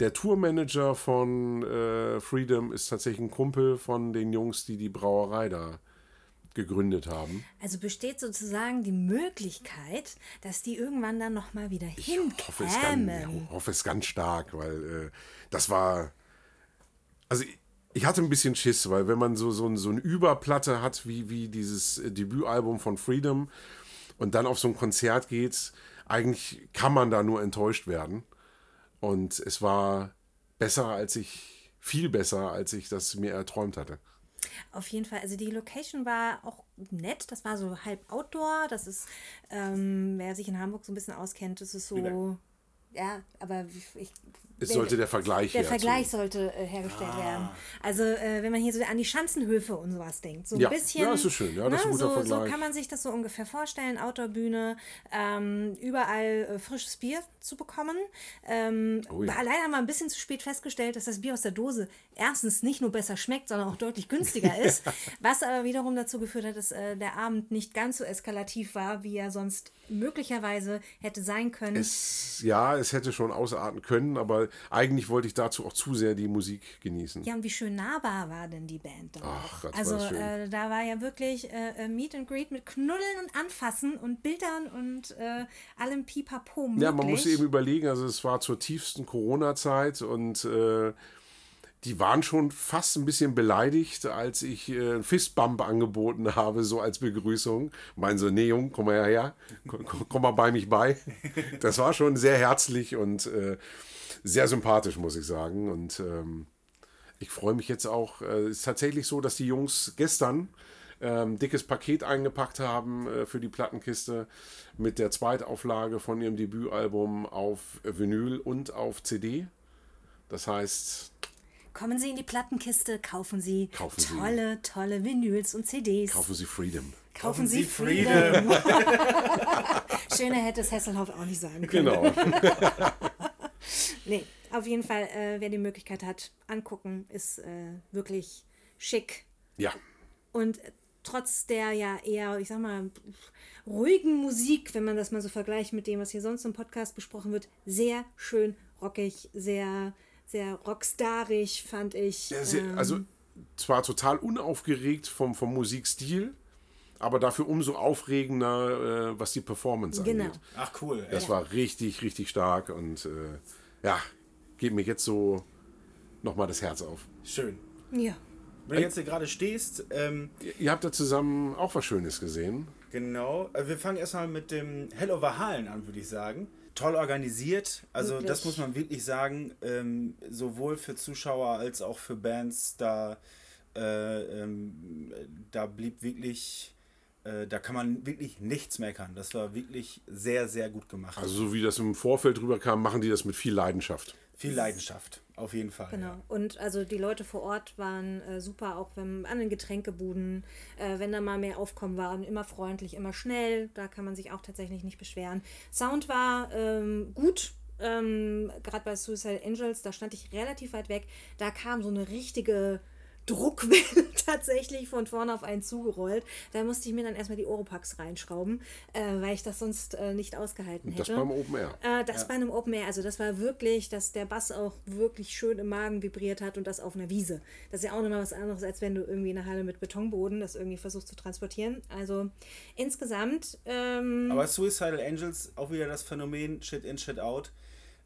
[SPEAKER 1] der Tourmanager von äh, Freedom ist tatsächlich ein Kumpel von den Jungs, die die Brauerei da gegründet haben.
[SPEAKER 3] Also besteht sozusagen die Möglichkeit, dass die irgendwann dann nochmal wieder
[SPEAKER 1] Ich hoffe es, ganz,
[SPEAKER 3] hinkämen.
[SPEAKER 1] ich hoffe es ganz stark, weil äh, das war. Also ich, ich hatte ein bisschen Schiss, weil wenn man so, so, ein- so eine Überplatte hat, wie, wie dieses äh, Debütalbum von Freedom und dann auf so ein Konzert geht, eigentlich kann man da nur enttäuscht werden. Und es war besser, als ich viel besser, als ich das mir erträumt hatte.
[SPEAKER 3] Auf jeden Fall. Also die Location war auch nett. Das war so halb Outdoor. Das ist, ähm, wer sich in Hamburg so ein bisschen auskennt, das ist so. Ja, aber ich
[SPEAKER 1] es sollte der Vergleich
[SPEAKER 3] Der Vergleich sollte äh, hergestellt ah. werden. Also, äh, wenn man hier so an die Schanzenhöfe und sowas denkt. So ein
[SPEAKER 1] ja.
[SPEAKER 3] bisschen.
[SPEAKER 1] Ja, das ist schön. Ja, das ne, ist ein guter
[SPEAKER 3] so,
[SPEAKER 1] Vergleich.
[SPEAKER 3] so kann man sich das so ungefähr vorstellen. Outdoor-Bühne, ähm, überall äh, frisches Bier zu bekommen. Ähm, oh ja. Leider haben wir ein bisschen zu spät festgestellt, dass das Bier aus der Dose erstens nicht nur besser schmeckt, sondern auch deutlich günstiger ist. was aber wiederum dazu geführt hat, dass äh, der Abend nicht ganz so eskalativ war, wie er sonst möglicherweise hätte sein können.
[SPEAKER 1] Es, ja, es hätte schon ausarten können, aber eigentlich wollte ich dazu auch zu sehr die Musik genießen.
[SPEAKER 3] Ja, und wie schön nahbar war denn die Band doch. Ach, also äh, da war ja wirklich äh, äh, Meet and Greet mit Knuddeln und Anfassen und Bildern und äh, allem Pipapo möglich.
[SPEAKER 1] Ja, man muss eben überlegen, also es war zur tiefsten Corona-Zeit und äh, die waren schon fast ein bisschen beleidigt, als ich äh, einen Fistbump angeboten habe, so als Begrüßung. Meinen so, nee, Jung, komm mal her, komm, komm, mal bei mich bei. Das war schon sehr herzlich und äh, sehr sympathisch, muss ich sagen. Und ähm, ich freue mich jetzt auch. Es äh, ist tatsächlich so, dass die Jungs gestern ähm, dickes Paket eingepackt haben äh, für die Plattenkiste mit der Zweitauflage von ihrem Debütalbum auf Vinyl und auf CD. Das heißt,
[SPEAKER 3] Kommen Sie in die Plattenkiste, kaufen Sie
[SPEAKER 1] kaufen
[SPEAKER 3] tolle,
[SPEAKER 1] Sie.
[SPEAKER 3] tolle Vinyls und CDs.
[SPEAKER 1] Kaufen Sie Freedom.
[SPEAKER 3] Kaufen, kaufen Sie Freedom. Freedom. Schöner hätte es Hesselhoff auch nicht sagen können.
[SPEAKER 1] Genau.
[SPEAKER 3] nee, auf jeden Fall, äh, wer die Möglichkeit hat, angucken, ist äh, wirklich schick.
[SPEAKER 1] Ja.
[SPEAKER 3] Und trotz der ja eher, ich sag mal, ruhigen Musik, wenn man das mal so vergleicht mit dem, was hier sonst im Podcast besprochen wird, sehr schön rockig, sehr sehr rockstarig, fand ich.
[SPEAKER 1] Ja, sehr, ähm, also zwar total unaufgeregt vom, vom Musikstil, aber dafür umso aufregender, äh, was die Performance genau. angeht.
[SPEAKER 2] Ach cool.
[SPEAKER 1] Das ja. war richtig, richtig stark und äh, ja, geht mir jetzt so nochmal das Herz auf.
[SPEAKER 2] Schön.
[SPEAKER 3] Ja.
[SPEAKER 2] Wenn du jetzt hier gerade stehst. Ähm,
[SPEAKER 1] ihr habt da zusammen auch was Schönes gesehen.
[SPEAKER 2] Genau. Äh, wir fangen erstmal mit dem Hell Over Hallen an, würde ich sagen toll organisiert. Also wirklich? das muss man wirklich sagen, ähm, sowohl für Zuschauer als auch für Bands. Da, äh, ähm, da blieb wirklich, äh, da kann man wirklich nichts meckern. Das war wirklich sehr, sehr gut gemacht.
[SPEAKER 1] Also so wie das im Vorfeld rüberkam, machen die das mit viel Leidenschaft.
[SPEAKER 2] Viel Leidenschaft, auf jeden Fall.
[SPEAKER 3] Genau. Ja. Und also die Leute vor Ort waren äh, super, auch wenn an den Getränkebuden, äh, wenn da mal mehr Aufkommen war, immer freundlich, immer schnell. Da kann man sich auch tatsächlich nicht beschweren. Sound war ähm, gut. Ähm, Gerade bei Suicide Angels, da stand ich relativ weit weg. Da kam so eine richtige Druckwelle tatsächlich von vorne auf einen zugerollt. Da musste ich mir dann erstmal die Oropax reinschrauben, äh, weil ich das sonst äh, nicht ausgehalten hätte.
[SPEAKER 1] Das beim Open Air.
[SPEAKER 3] Äh, das ja. bei einem Open Air. Also das war wirklich, dass der Bass auch wirklich schön im Magen vibriert hat und das auf einer Wiese. Das ist ja auch nochmal was anderes, als wenn du irgendwie eine Halle mit Betonboden das irgendwie versuchst zu transportieren. Also insgesamt. Ähm,
[SPEAKER 2] Aber Suicidal Angels, auch wieder das Phänomen Shit in, Shit out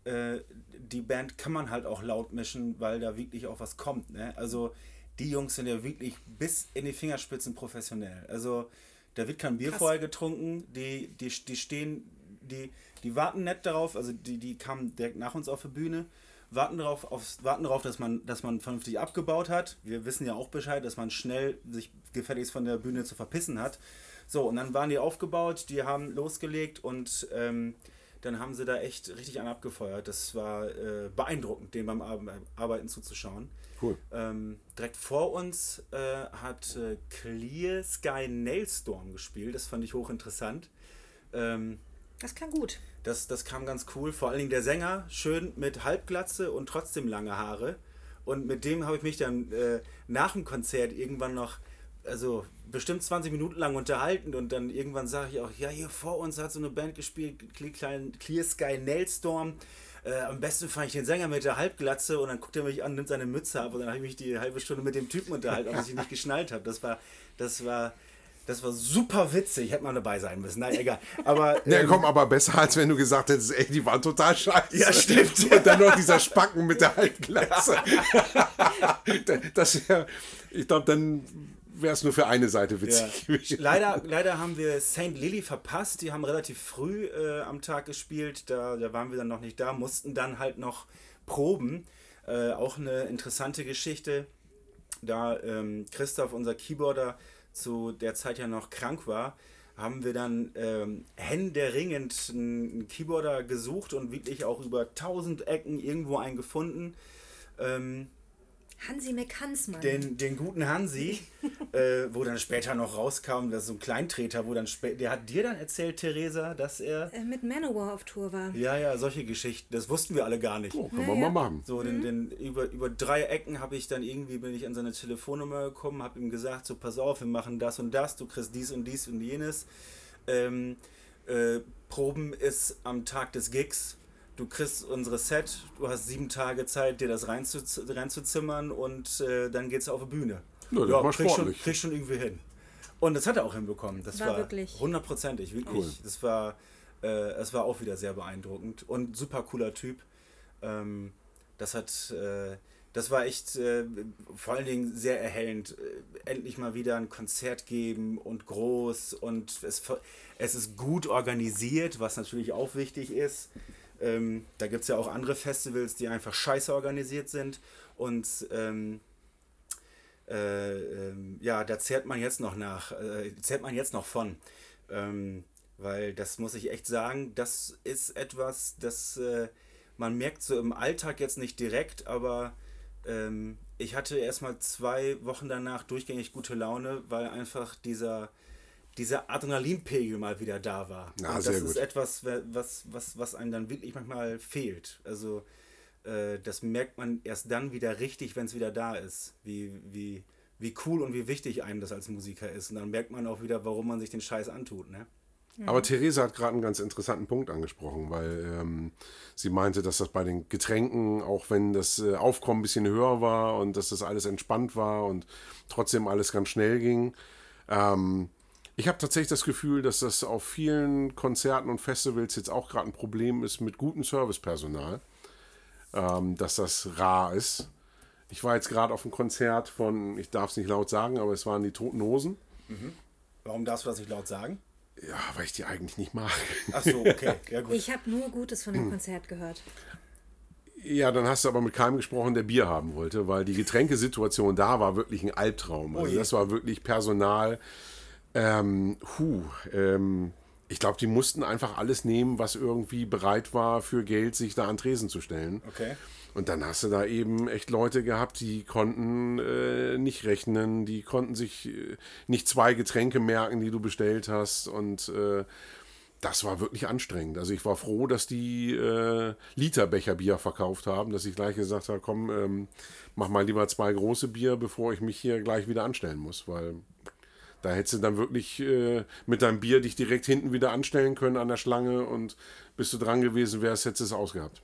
[SPEAKER 2] äh, die Band kann man halt auch laut mischen, weil da wirklich auch was kommt. Ne? Also die Jungs sind ja wirklich bis in die Fingerspitzen professionell. Also da wird kein Bier Krass. vorher getrunken, die, die, die stehen, die, die warten nett darauf, also die, die kamen direkt nach uns auf die Bühne, warten darauf, auf, warten darauf dass, man, dass man vernünftig abgebaut hat. Wir wissen ja auch Bescheid, dass man schnell sich gefälligst von der Bühne zu verpissen hat. So, und dann waren die aufgebaut, die haben losgelegt und ähm, dann haben sie da echt richtig an abgefeuert. Das war äh, beeindruckend, dem beim Arbeiten zuzuschauen.
[SPEAKER 1] Cool.
[SPEAKER 2] Ähm, direkt vor uns äh, hat äh, Clear Sky Nailstorm gespielt. Das fand ich hochinteressant. Ähm,
[SPEAKER 3] das klang gut.
[SPEAKER 2] Das, das kam ganz cool. Vor allen Dingen der Sänger, schön mit Halbglatze und trotzdem lange Haare. Und mit dem habe ich mich dann äh, nach dem Konzert irgendwann noch, also bestimmt 20 Minuten lang unterhalten und dann irgendwann sage ich auch, ja, hier vor uns hat so eine Band gespielt, Clear Sky Nailstorm. Äh, am besten fand ich den Sänger mit der Halbglatze und dann guckt er mich an, nimmt seine Mütze ab und dann habe ich mich die halbe Stunde mit dem Typen unterhalten, was ich nicht geschnallt habe. Das war, das war, das war super witzig. Hätte man dabei sein müssen. Nein, egal. Aber,
[SPEAKER 1] ähm, ja, komm, aber besser, als wenn du gesagt hättest, ey, die waren total scheiße.
[SPEAKER 2] Ja, stimmt.
[SPEAKER 1] Und dann noch dieser Spacken mit der Halbglatze. das ja, ich glaube, dann wäre es nur für eine Seite witzig
[SPEAKER 2] ja. Leider, leider haben wir St. Lily verpasst. Die haben relativ früh äh, am Tag gespielt. Da, da waren wir dann noch nicht da, mussten dann halt noch proben. Äh, auch eine interessante Geschichte, da ähm, Christoph, unser Keyboarder, zu der Zeit ja noch krank war, haben wir dann ähm, händeringend einen Keyboarder gesucht und wirklich auch über tausend Ecken irgendwo einen gefunden. Ähm,
[SPEAKER 3] Hansi McHansmann.
[SPEAKER 2] den, den guten Hansi, äh, wo dann später noch rauskam, dass so ein Kleintreter, wo dann später, der hat dir dann erzählt, Theresa, dass er,
[SPEAKER 3] äh, mit Manowar auf Tour war.
[SPEAKER 2] ja, ja, solche Geschichten, das wussten wir alle gar nicht.
[SPEAKER 1] Oh, können
[SPEAKER 3] Ja,
[SPEAKER 1] wir
[SPEAKER 3] ja.
[SPEAKER 1] mal machen.
[SPEAKER 2] So, den, den, über, über drei Ecken habe ich dann irgendwie, bin ich an seine Telefonnummer gekommen, habe ihm gesagt, so pass auf, wir machen das und das, du kriegst dies und dies und jenes. Ähm, äh, Proben ist am Tag des Gigs. Du kriegst unsere Set, du hast sieben Tage Zeit, dir das reinzu, reinzuzimmern und äh, dann geht's auf die Bühne.
[SPEAKER 1] Ja, das war
[SPEAKER 2] krieg schon, krieg schon irgendwie hin. Und das hat er auch hinbekommen. Das
[SPEAKER 3] War
[SPEAKER 2] war,
[SPEAKER 3] wirklich-
[SPEAKER 2] hundertprozentig, wirklich.
[SPEAKER 1] Cool.
[SPEAKER 2] Das war, äh, es war auch wieder sehr beeindruckend und super cooler Typ. Ähm, das hat, äh, das war echt äh, vor allen Dingen sehr erhellend. Äh, endlich mal wieder ein Konzert geben und groß und es, es ist gut organisiert, was natürlich auch wichtig ist. Ähm, da gibt es ja auch andere Festivals, die einfach scheiße organisiert sind und ähm, äh, ähm, ja, da zehrt man jetzt noch nach, äh, zehrt man jetzt noch von. Ähm, weil das muss ich echt sagen, das ist etwas, das äh, man merkt so im Alltag jetzt nicht direkt, aber ähm, ich hatte erstmal zwei Wochen danach durchgängig gute Laune, weil einfach dieser, dieser Adrenalinpegel mal wieder da war. Und das ist
[SPEAKER 1] gut.
[SPEAKER 2] etwas, was, was, was einem dann wirklich manchmal fehlt. Also äh, das merkt man erst dann wieder richtig, wenn es wieder da ist. Wie, wie, wie cool und wie wichtig einem das als Musiker ist. Und dann merkt man auch wieder, warum man sich den Scheiß antut. Ne?
[SPEAKER 1] Aber Theresa hat gerade einen ganz interessanten Punkt angesprochen, weil ähm, sie meinte, dass das bei den Getränken, auch wenn das äh, Aufkommen ein bisschen höher war und dass das alles entspannt war und trotzdem alles ganz schnell ging. Ähm, ich habe tatsächlich das Gefühl, dass das auf vielen Konzerten und Festivals jetzt auch gerade ein Problem ist mit gutem Servicepersonal, ähm, dass das rar ist. Ich war jetzt gerade auf einem Konzert von, ich darf es nicht laut sagen, aber es waren die Toten Hosen.
[SPEAKER 2] Warum darfst du das nicht laut sagen?
[SPEAKER 1] Ja, weil ich die eigentlich nicht mag.
[SPEAKER 2] Ach so, okay. Ja, gut.
[SPEAKER 3] Ich habe nur Gutes von dem Konzert gehört.
[SPEAKER 1] Ja, dann hast du aber mit keinem gesprochen, der Bier haben wollte, weil die Getränkesituation da war wirklich ein Albtraum. Also
[SPEAKER 2] je.
[SPEAKER 1] das war wirklich Personal. Ähm, hu, ähm, ich glaube, die mussten einfach alles nehmen, was irgendwie bereit war, für Geld sich da an Tresen zu stellen.
[SPEAKER 2] Okay.
[SPEAKER 1] Und dann hast du da eben echt Leute gehabt, die konnten äh, nicht rechnen, die konnten sich äh, nicht zwei Getränke merken, die du bestellt hast. Und äh, das war wirklich anstrengend. Also ich war froh, dass die äh, Literbecher Bier verkauft haben, dass ich gleich gesagt habe, komm, ähm, mach mal lieber zwei große Bier, bevor ich mich hier gleich wieder anstellen muss, weil da hättest du dann wirklich äh, mit deinem Bier dich direkt hinten wieder anstellen können an der Schlange und bis du dran gewesen wärst, hättest du es ausgehabt.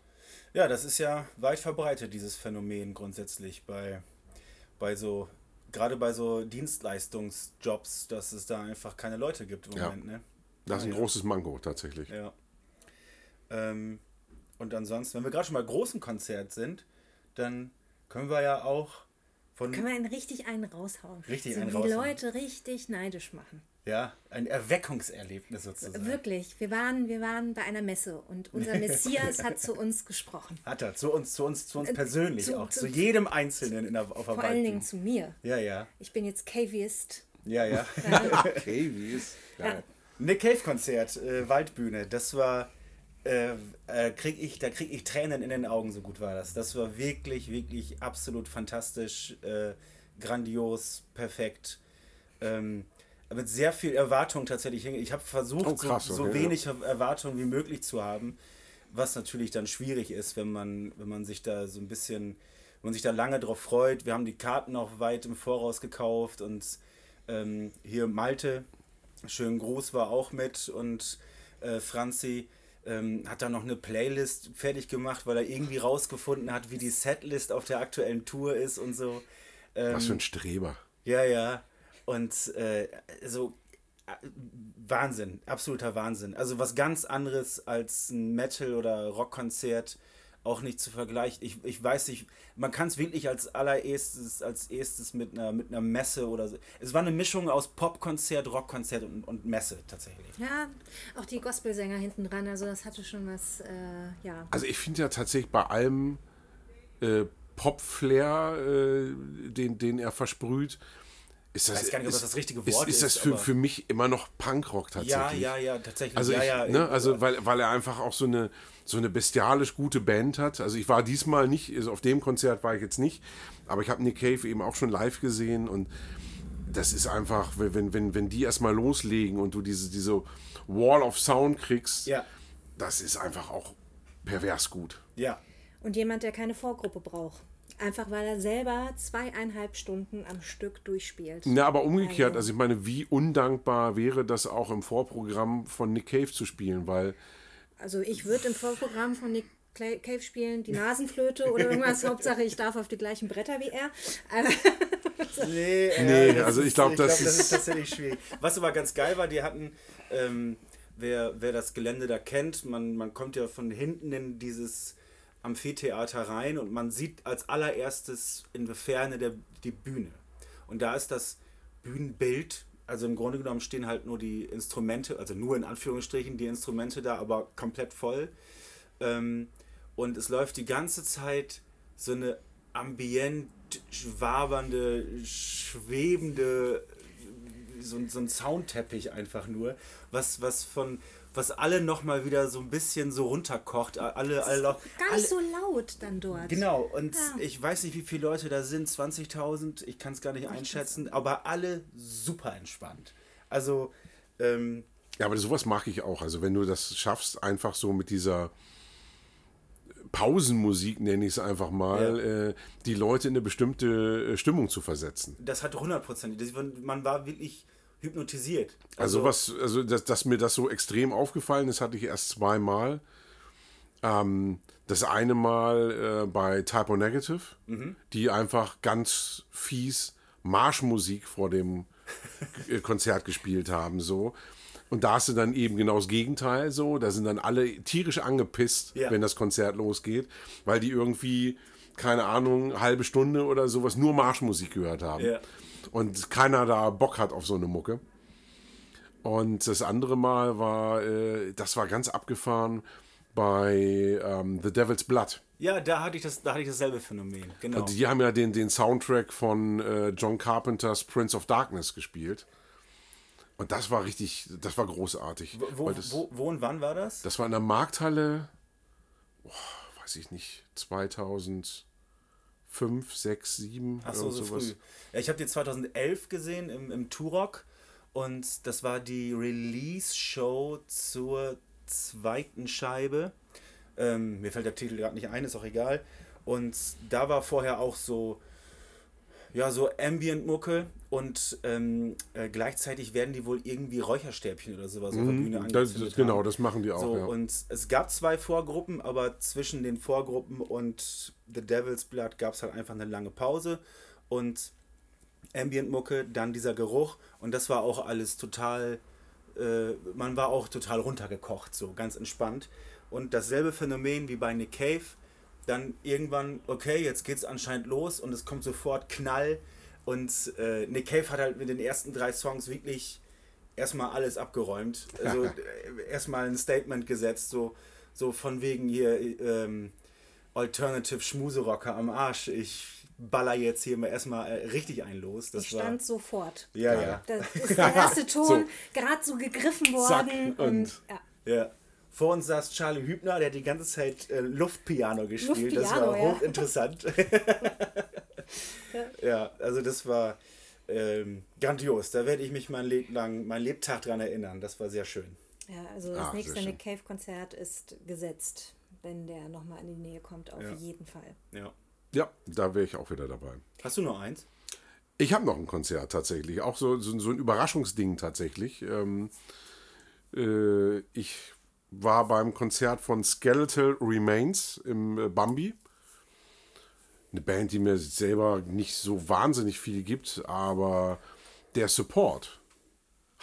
[SPEAKER 2] Ja, das ist ja weit verbreitet, dieses Phänomen grundsätzlich bei, bei so, gerade bei so Dienstleistungsjobs, dass es da einfach keine Leute gibt im
[SPEAKER 1] Ja.
[SPEAKER 2] Moment, ne?
[SPEAKER 1] Das ist ein
[SPEAKER 2] Ja.
[SPEAKER 1] großes Manko tatsächlich.
[SPEAKER 2] Ja. Ähm, und ansonsten, wenn wir gerade schon bei großen Konzert sind, dann können wir ja auch von
[SPEAKER 3] Können wir einen richtig einen raushauen?
[SPEAKER 2] Richtig
[SPEAKER 3] so
[SPEAKER 2] einen
[SPEAKER 3] die
[SPEAKER 2] raushauen.
[SPEAKER 3] Leute richtig neidisch machen.
[SPEAKER 2] ja, ein Erweckungserlebnis sozusagen.
[SPEAKER 3] Wirklich. Wir waren, wir waren bei einer Messe und unser Messias hat zu uns gesprochen.
[SPEAKER 2] Hat er, zu uns, zu uns, zu uns
[SPEAKER 3] Äh,
[SPEAKER 2] persönlich
[SPEAKER 3] zu-
[SPEAKER 2] auch,
[SPEAKER 3] zu-
[SPEAKER 2] zu jedem Einzelnen in der, auf der
[SPEAKER 3] Vor allen Dingen zu mir.
[SPEAKER 2] Ja, ja,
[SPEAKER 3] Ich bin jetzt Caveist.
[SPEAKER 2] ja, ja.
[SPEAKER 1] Ist?
[SPEAKER 3] Ja.
[SPEAKER 2] Nick Cave-Konzert, äh, Waldbühne, das war, äh, äh, krieg ich, da krieg ich Tränen in den Augen, so gut war das. Das war wirklich, wirklich absolut fantastisch, äh, grandios, perfekt. Ähm, mit sehr viel Erwartung tatsächlich. Ich habe versucht,
[SPEAKER 1] Oh, krass,
[SPEAKER 2] so, so
[SPEAKER 1] okay,
[SPEAKER 2] wenig Erwartung wie möglich zu haben, was natürlich dann schwierig ist, wenn man, wenn man sich da so ein bisschen, wenn man sich da lange drauf freut. Wir haben die Karten auch weit im Voraus gekauft und ähm, hier Malte, schönen Gruß, war auch mit und äh, Franzi ähm, hat da noch eine Playlist fertig gemacht, weil er irgendwie rausgefunden hat, wie die Setlist auf der aktuellen Tour ist und so. Ähm,
[SPEAKER 1] Was für ein Streber.
[SPEAKER 2] ja, ja. Und äh, so äh, Wahnsinn, absoluter Wahnsinn. Also was ganz anderes als ein Metal- oder Rockkonzert auch nicht zu vergleichen. Ich, ich weiß nicht, man kann es wirklich als allererstes, als erstes mit einer, mit einer Messe oder so. Es war eine Mischung aus Popkonzert, Rockkonzert und, und Messe tatsächlich.
[SPEAKER 3] Ja, auch die Gospelsänger hinten dran, also das hatte schon was, äh, ja.
[SPEAKER 1] Also ich finde ja tatsächlich bei allem äh, Pop-Flair, äh, den, den er versprüht, ist das,
[SPEAKER 2] weiß gar nicht, ob
[SPEAKER 1] ist,
[SPEAKER 2] das das richtige
[SPEAKER 1] ist,
[SPEAKER 2] Wort
[SPEAKER 1] ist das
[SPEAKER 2] ist,
[SPEAKER 1] für,
[SPEAKER 2] aber-
[SPEAKER 1] für mich immer noch Punkrock tatsächlich.
[SPEAKER 2] Ja, ja, ja, tatsächlich.
[SPEAKER 1] Also,
[SPEAKER 2] ja,
[SPEAKER 1] ich,
[SPEAKER 2] ja,
[SPEAKER 1] ne, also weil, weil er einfach auch so eine, so eine bestialisch gute Band hat. Also ich war diesmal nicht, also auf dem Konzert war ich jetzt nicht, aber ich habe Nick Cave eben auch schon live gesehen und das ist einfach, wenn, wenn, wenn die erstmal loslegen und du diese, diese Wall of Sound kriegst,
[SPEAKER 2] Ja.
[SPEAKER 1] das ist einfach auch pervers gut.
[SPEAKER 2] ja.
[SPEAKER 3] Und jemand, der keine Vorgruppe braucht. Einfach weil er selber zweieinhalb Stunden am Stück durchspielt.
[SPEAKER 1] Ja, aber umgekehrt, also ich meine, wie undankbar wäre das auch im Vorprogramm von Nick Cave zu spielen, weil
[SPEAKER 3] Also ich würde im Vorprogramm von Nick Cave spielen, die Nasenflöte oder irgendwas. Hauptsache, ich darf auf die gleichen Bretter wie er.
[SPEAKER 2] Nee,
[SPEAKER 1] Nee,
[SPEAKER 2] das
[SPEAKER 1] also ich
[SPEAKER 2] ist-
[SPEAKER 1] glaub, das
[SPEAKER 2] das
[SPEAKER 1] ist-
[SPEAKER 2] ist tatsächlich schwierig. Was aber ganz geil war, die hatten, ähm, wer, wer das Gelände da kennt, man, man kommt ja von hinten in dieses Amphitheater rein und man sieht als allererstes in der Ferne der, die Bühne. Und da ist das Bühnenbild, also im Grunde genommen stehen halt nur die Instrumente, also nur in Anführungsstrichen die Instrumente da, aber komplett voll. Ähm, und es läuft die ganze Zeit so eine ambient, wabernde, schwebende, so, so ein Soundteppich einfach nur, was, was von was alle nochmal wieder so ein bisschen so runterkocht. Alle, alle,
[SPEAKER 3] gar
[SPEAKER 2] alle,
[SPEAKER 3] nicht so laut dann dort.
[SPEAKER 2] Genau, und
[SPEAKER 3] Ja.
[SPEAKER 2] ich weiß nicht, wie viele Leute da sind, 20.000, ich kann es gar nicht einschätzen, aber alle super entspannt. Also, ähm,
[SPEAKER 1] Ja, aber sowas mag ich auch. Also wenn du das schaffst, einfach so mit dieser Pausenmusik, nenne ich es einfach mal,
[SPEAKER 2] Ja.
[SPEAKER 1] äh, die Leute in eine bestimmte äh, Stimmung zu versetzen.
[SPEAKER 2] das hat 100%. Das- Man war wirklich hypnotisiert.
[SPEAKER 1] Also, was, also dass, dass mir das so extrem aufgefallen ist, hatte ich erst zweimal. Ähm, das eine Mal äh, bei Typo Negative, die einfach ganz fies Marschmusik vor dem äh, Konzert gespielt haben, so. Und da hast du dann eben genau das Gegenteil so. Da sind dann alle tierisch angepisst,
[SPEAKER 2] Ja.
[SPEAKER 1] wenn das Konzert losgeht, weil die irgendwie, keine Ahnung, halbe Stunde oder sowas nur Marschmusik gehört haben.
[SPEAKER 2] Ja.
[SPEAKER 1] Und keiner da Bock hat auf so eine Mucke. Und das andere Mal war, äh, das war ganz abgefahren bei ähm, The Devil's Blood.
[SPEAKER 2] Ja, da hatte ich, das, da hatte ich dasselbe Phänomen. Genau.
[SPEAKER 1] Also die haben ja den, den Soundtrack von äh, John Carpenters Prince of Darkness gespielt. Und das war richtig, das war großartig.
[SPEAKER 2] wo,
[SPEAKER 1] das,
[SPEAKER 2] wo, wo und wann war das?
[SPEAKER 1] das war in der Markthalle, boah, weiß ich nicht, 2005, 6, 7
[SPEAKER 2] Ach so, so
[SPEAKER 1] sowas.
[SPEAKER 2] früh. Ja, ich habe die 2011 gesehen im, im Turok und das war die Release-Show zur zweiten Scheibe. Ähm, mir fällt der Titel gerade nicht ein, ist auch egal. Und da war vorher auch so, ja, so Ambient-Mucke und ähm, äh, gleichzeitig werden die wohl irgendwie Räucherstäbchen oder sowas auf der Bühne
[SPEAKER 1] Mhm, Das,
[SPEAKER 2] angezündet
[SPEAKER 1] das, genau,
[SPEAKER 2] haben.
[SPEAKER 1] das machen die auch.
[SPEAKER 2] So,
[SPEAKER 1] ja.
[SPEAKER 2] und es gab zwei Vorgruppen, aber zwischen den Vorgruppen und The Devil's Blood gab es halt einfach eine lange Pause und Ambient-Mucke, dann dieser Geruch und das war auch alles total, äh, man war auch total runtergekocht, so ganz entspannt. Und dasselbe Phänomen wie bei Nick Cave, dann irgendwann, okay, jetzt geht's anscheinend los und es kommt sofort Knall und äh, Nick Cave hat halt mit den ersten drei Songs wirklich erstmal alles abgeräumt. Also äh, erstmal ein Statement gesetzt, so, so von wegen hier ähm, Alternative Schmuserocker am Arsch. Ich baller jetzt hier mal erstmal äh, richtig ein los. Das
[SPEAKER 3] ich
[SPEAKER 2] war,
[SPEAKER 3] stand sofort.
[SPEAKER 2] ja, ja,
[SPEAKER 3] Das ist der erste Ton, gerade so gegriffen
[SPEAKER 1] Zack,
[SPEAKER 3] worden.
[SPEAKER 1] und-
[SPEAKER 3] und, ja.
[SPEAKER 2] ja. Vor uns saß Charlie Hübner, der hat die ganze Zeit äh, Luftpiano gespielt. das
[SPEAKER 3] Luftpiano,
[SPEAKER 2] war
[SPEAKER 3] ja.
[SPEAKER 2] hochinteressant. ja. also das war ähm, grandios. Da werde ich mich mein Leben lang, mein Lebtag dran erinnern. Das war sehr schön.
[SPEAKER 3] ja, also das
[SPEAKER 1] sehr
[SPEAKER 3] nächste. Nick Cave Konzert ist gesetzt, wenn der nochmal in die Nähe kommt, auf
[SPEAKER 2] Ja.
[SPEAKER 3] jeden Fall.
[SPEAKER 2] Ja.
[SPEAKER 1] ja, da wäre ich auch wieder dabei.
[SPEAKER 2] Hast du noch eins?
[SPEAKER 1] Ich habe noch ein Konzert tatsächlich, auch so, so, so ein Überraschungsding tatsächlich. Ähm, äh, ich war beim Konzert von Skeletal Remains im äh, Bambi. Eine Band, die mir selber nicht so wahnsinnig viel gibt, aber der Support,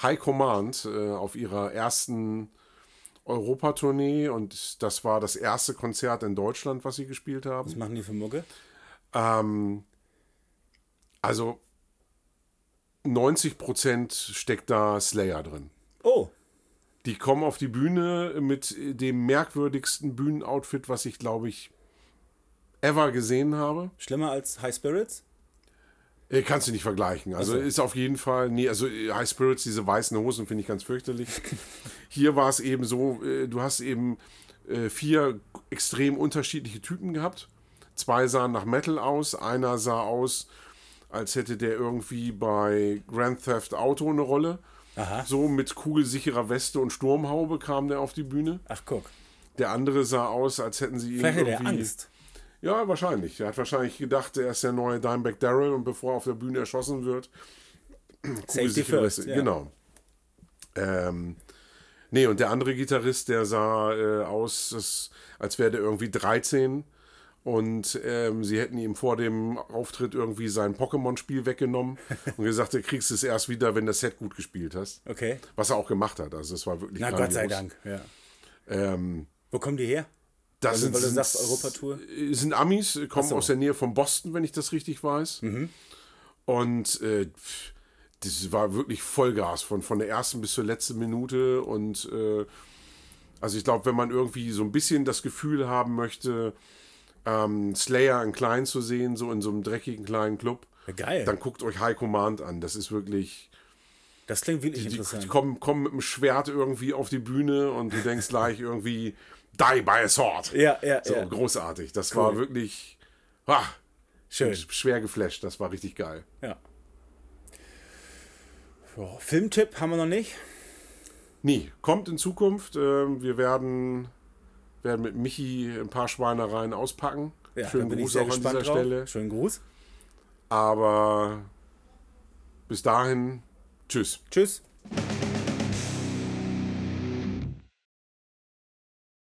[SPEAKER 1] High Command, äh, auf ihrer ersten Europatournee und das war das erste Konzert in Deutschland, was sie gespielt haben.
[SPEAKER 2] Was machen die für Mucke?
[SPEAKER 1] Ähm, also 90% steckt da Slayer drin.
[SPEAKER 2] Oh,
[SPEAKER 1] Die kommen auf die Bühne mit dem merkwürdigsten Bühnenoutfit, was ich glaube ich ever gesehen habe.
[SPEAKER 2] Schlimmer als High Spirits?
[SPEAKER 1] Äh, Kannst du nicht vergleichen. Also
[SPEAKER 2] so.
[SPEAKER 1] ist auf jeden Fall, nie, also äh, High Spirits, diese weißen Hosen finde ich ganz fürchterlich. Hier war es eben so, äh, du hast eben vier extrem unterschiedliche Typen gehabt. Zwei sahen nach Metal aus, einer sah aus, als hätte der irgendwie bei Grand Theft Auto eine Rolle.
[SPEAKER 2] Aha.
[SPEAKER 1] So mit kugelsicherer Weste und Sturmhaube kam der auf die Bühne.
[SPEAKER 2] Ach, guck.
[SPEAKER 1] Der andere sah aus, als hätten sie ihn
[SPEAKER 2] Vielleicht
[SPEAKER 1] irgendwie...
[SPEAKER 2] Angst.
[SPEAKER 1] Ja, wahrscheinlich. Er hat wahrscheinlich gedacht, er ist der neue Dimebag Darrell und bevor er auf der Bühne erschossen wird, Kugelsichere. Weste.
[SPEAKER 2] Ja.
[SPEAKER 1] Genau. Ähm, nee, und der andere Gitarrist, der sah äh, aus, als wäre der irgendwie 13 und ähm, sie hätten ihm vor dem Auftritt irgendwie sein Pokémon-Spiel weggenommen und gesagt, du kriegst es erst wieder, wenn das Set gut gespielt hast.
[SPEAKER 2] Okay.
[SPEAKER 1] Was er auch gemacht hat. Also es war wirklich
[SPEAKER 2] Na, Gott sei
[SPEAKER 1] grandios.
[SPEAKER 2] Dank. Ja.
[SPEAKER 1] Ähm,
[SPEAKER 2] Wo kommen die her?
[SPEAKER 1] das
[SPEAKER 2] Also,
[SPEAKER 1] sind,
[SPEAKER 2] weil du sagst Europatour?
[SPEAKER 1] Sind Amis, kommen
[SPEAKER 2] so. Mhm.
[SPEAKER 1] aus der Nähe von Boston, wenn ich das richtig weiß. Und äh, das war wirklich Vollgas von, von der ersten bis zur letzten Minute. Und äh, also ich glaube, wenn man irgendwie so ein bisschen das Gefühl haben möchte, ähm, Slayer in klein zu sehen, so in so einem dreckigen kleinen Club,
[SPEAKER 2] Ja, geil.
[SPEAKER 1] dann guckt euch High Command an. Das ist wirklich.
[SPEAKER 2] das klingt wirklich
[SPEAKER 1] Die,
[SPEAKER 2] interessant.
[SPEAKER 1] die kommen, kommen mit dem Schwert irgendwie auf die Bühne und du denkst gleich irgendwie, die by a sword.
[SPEAKER 2] Ja, ja,
[SPEAKER 1] So,
[SPEAKER 2] ja.
[SPEAKER 1] großartig. Das war wirklich ah,
[SPEAKER 2] Schön.
[SPEAKER 1] schwer geflasht. Das war richtig geil.
[SPEAKER 2] Ja. So, Filmtipp haben wir noch nicht.
[SPEAKER 1] Nie. Kommt in Zukunft. Ähm, wir werden, werden mit Michi ein paar Schweinereien auspacken.
[SPEAKER 2] Ja,
[SPEAKER 1] Schönen
[SPEAKER 2] bin ich
[SPEAKER 1] Gruß
[SPEAKER 2] sehr
[SPEAKER 1] auch an dieser
[SPEAKER 2] drauf.
[SPEAKER 1] Stelle.
[SPEAKER 2] Schönen Gruß.
[SPEAKER 1] Aber bis dahin, tschüss.
[SPEAKER 2] Tschüss.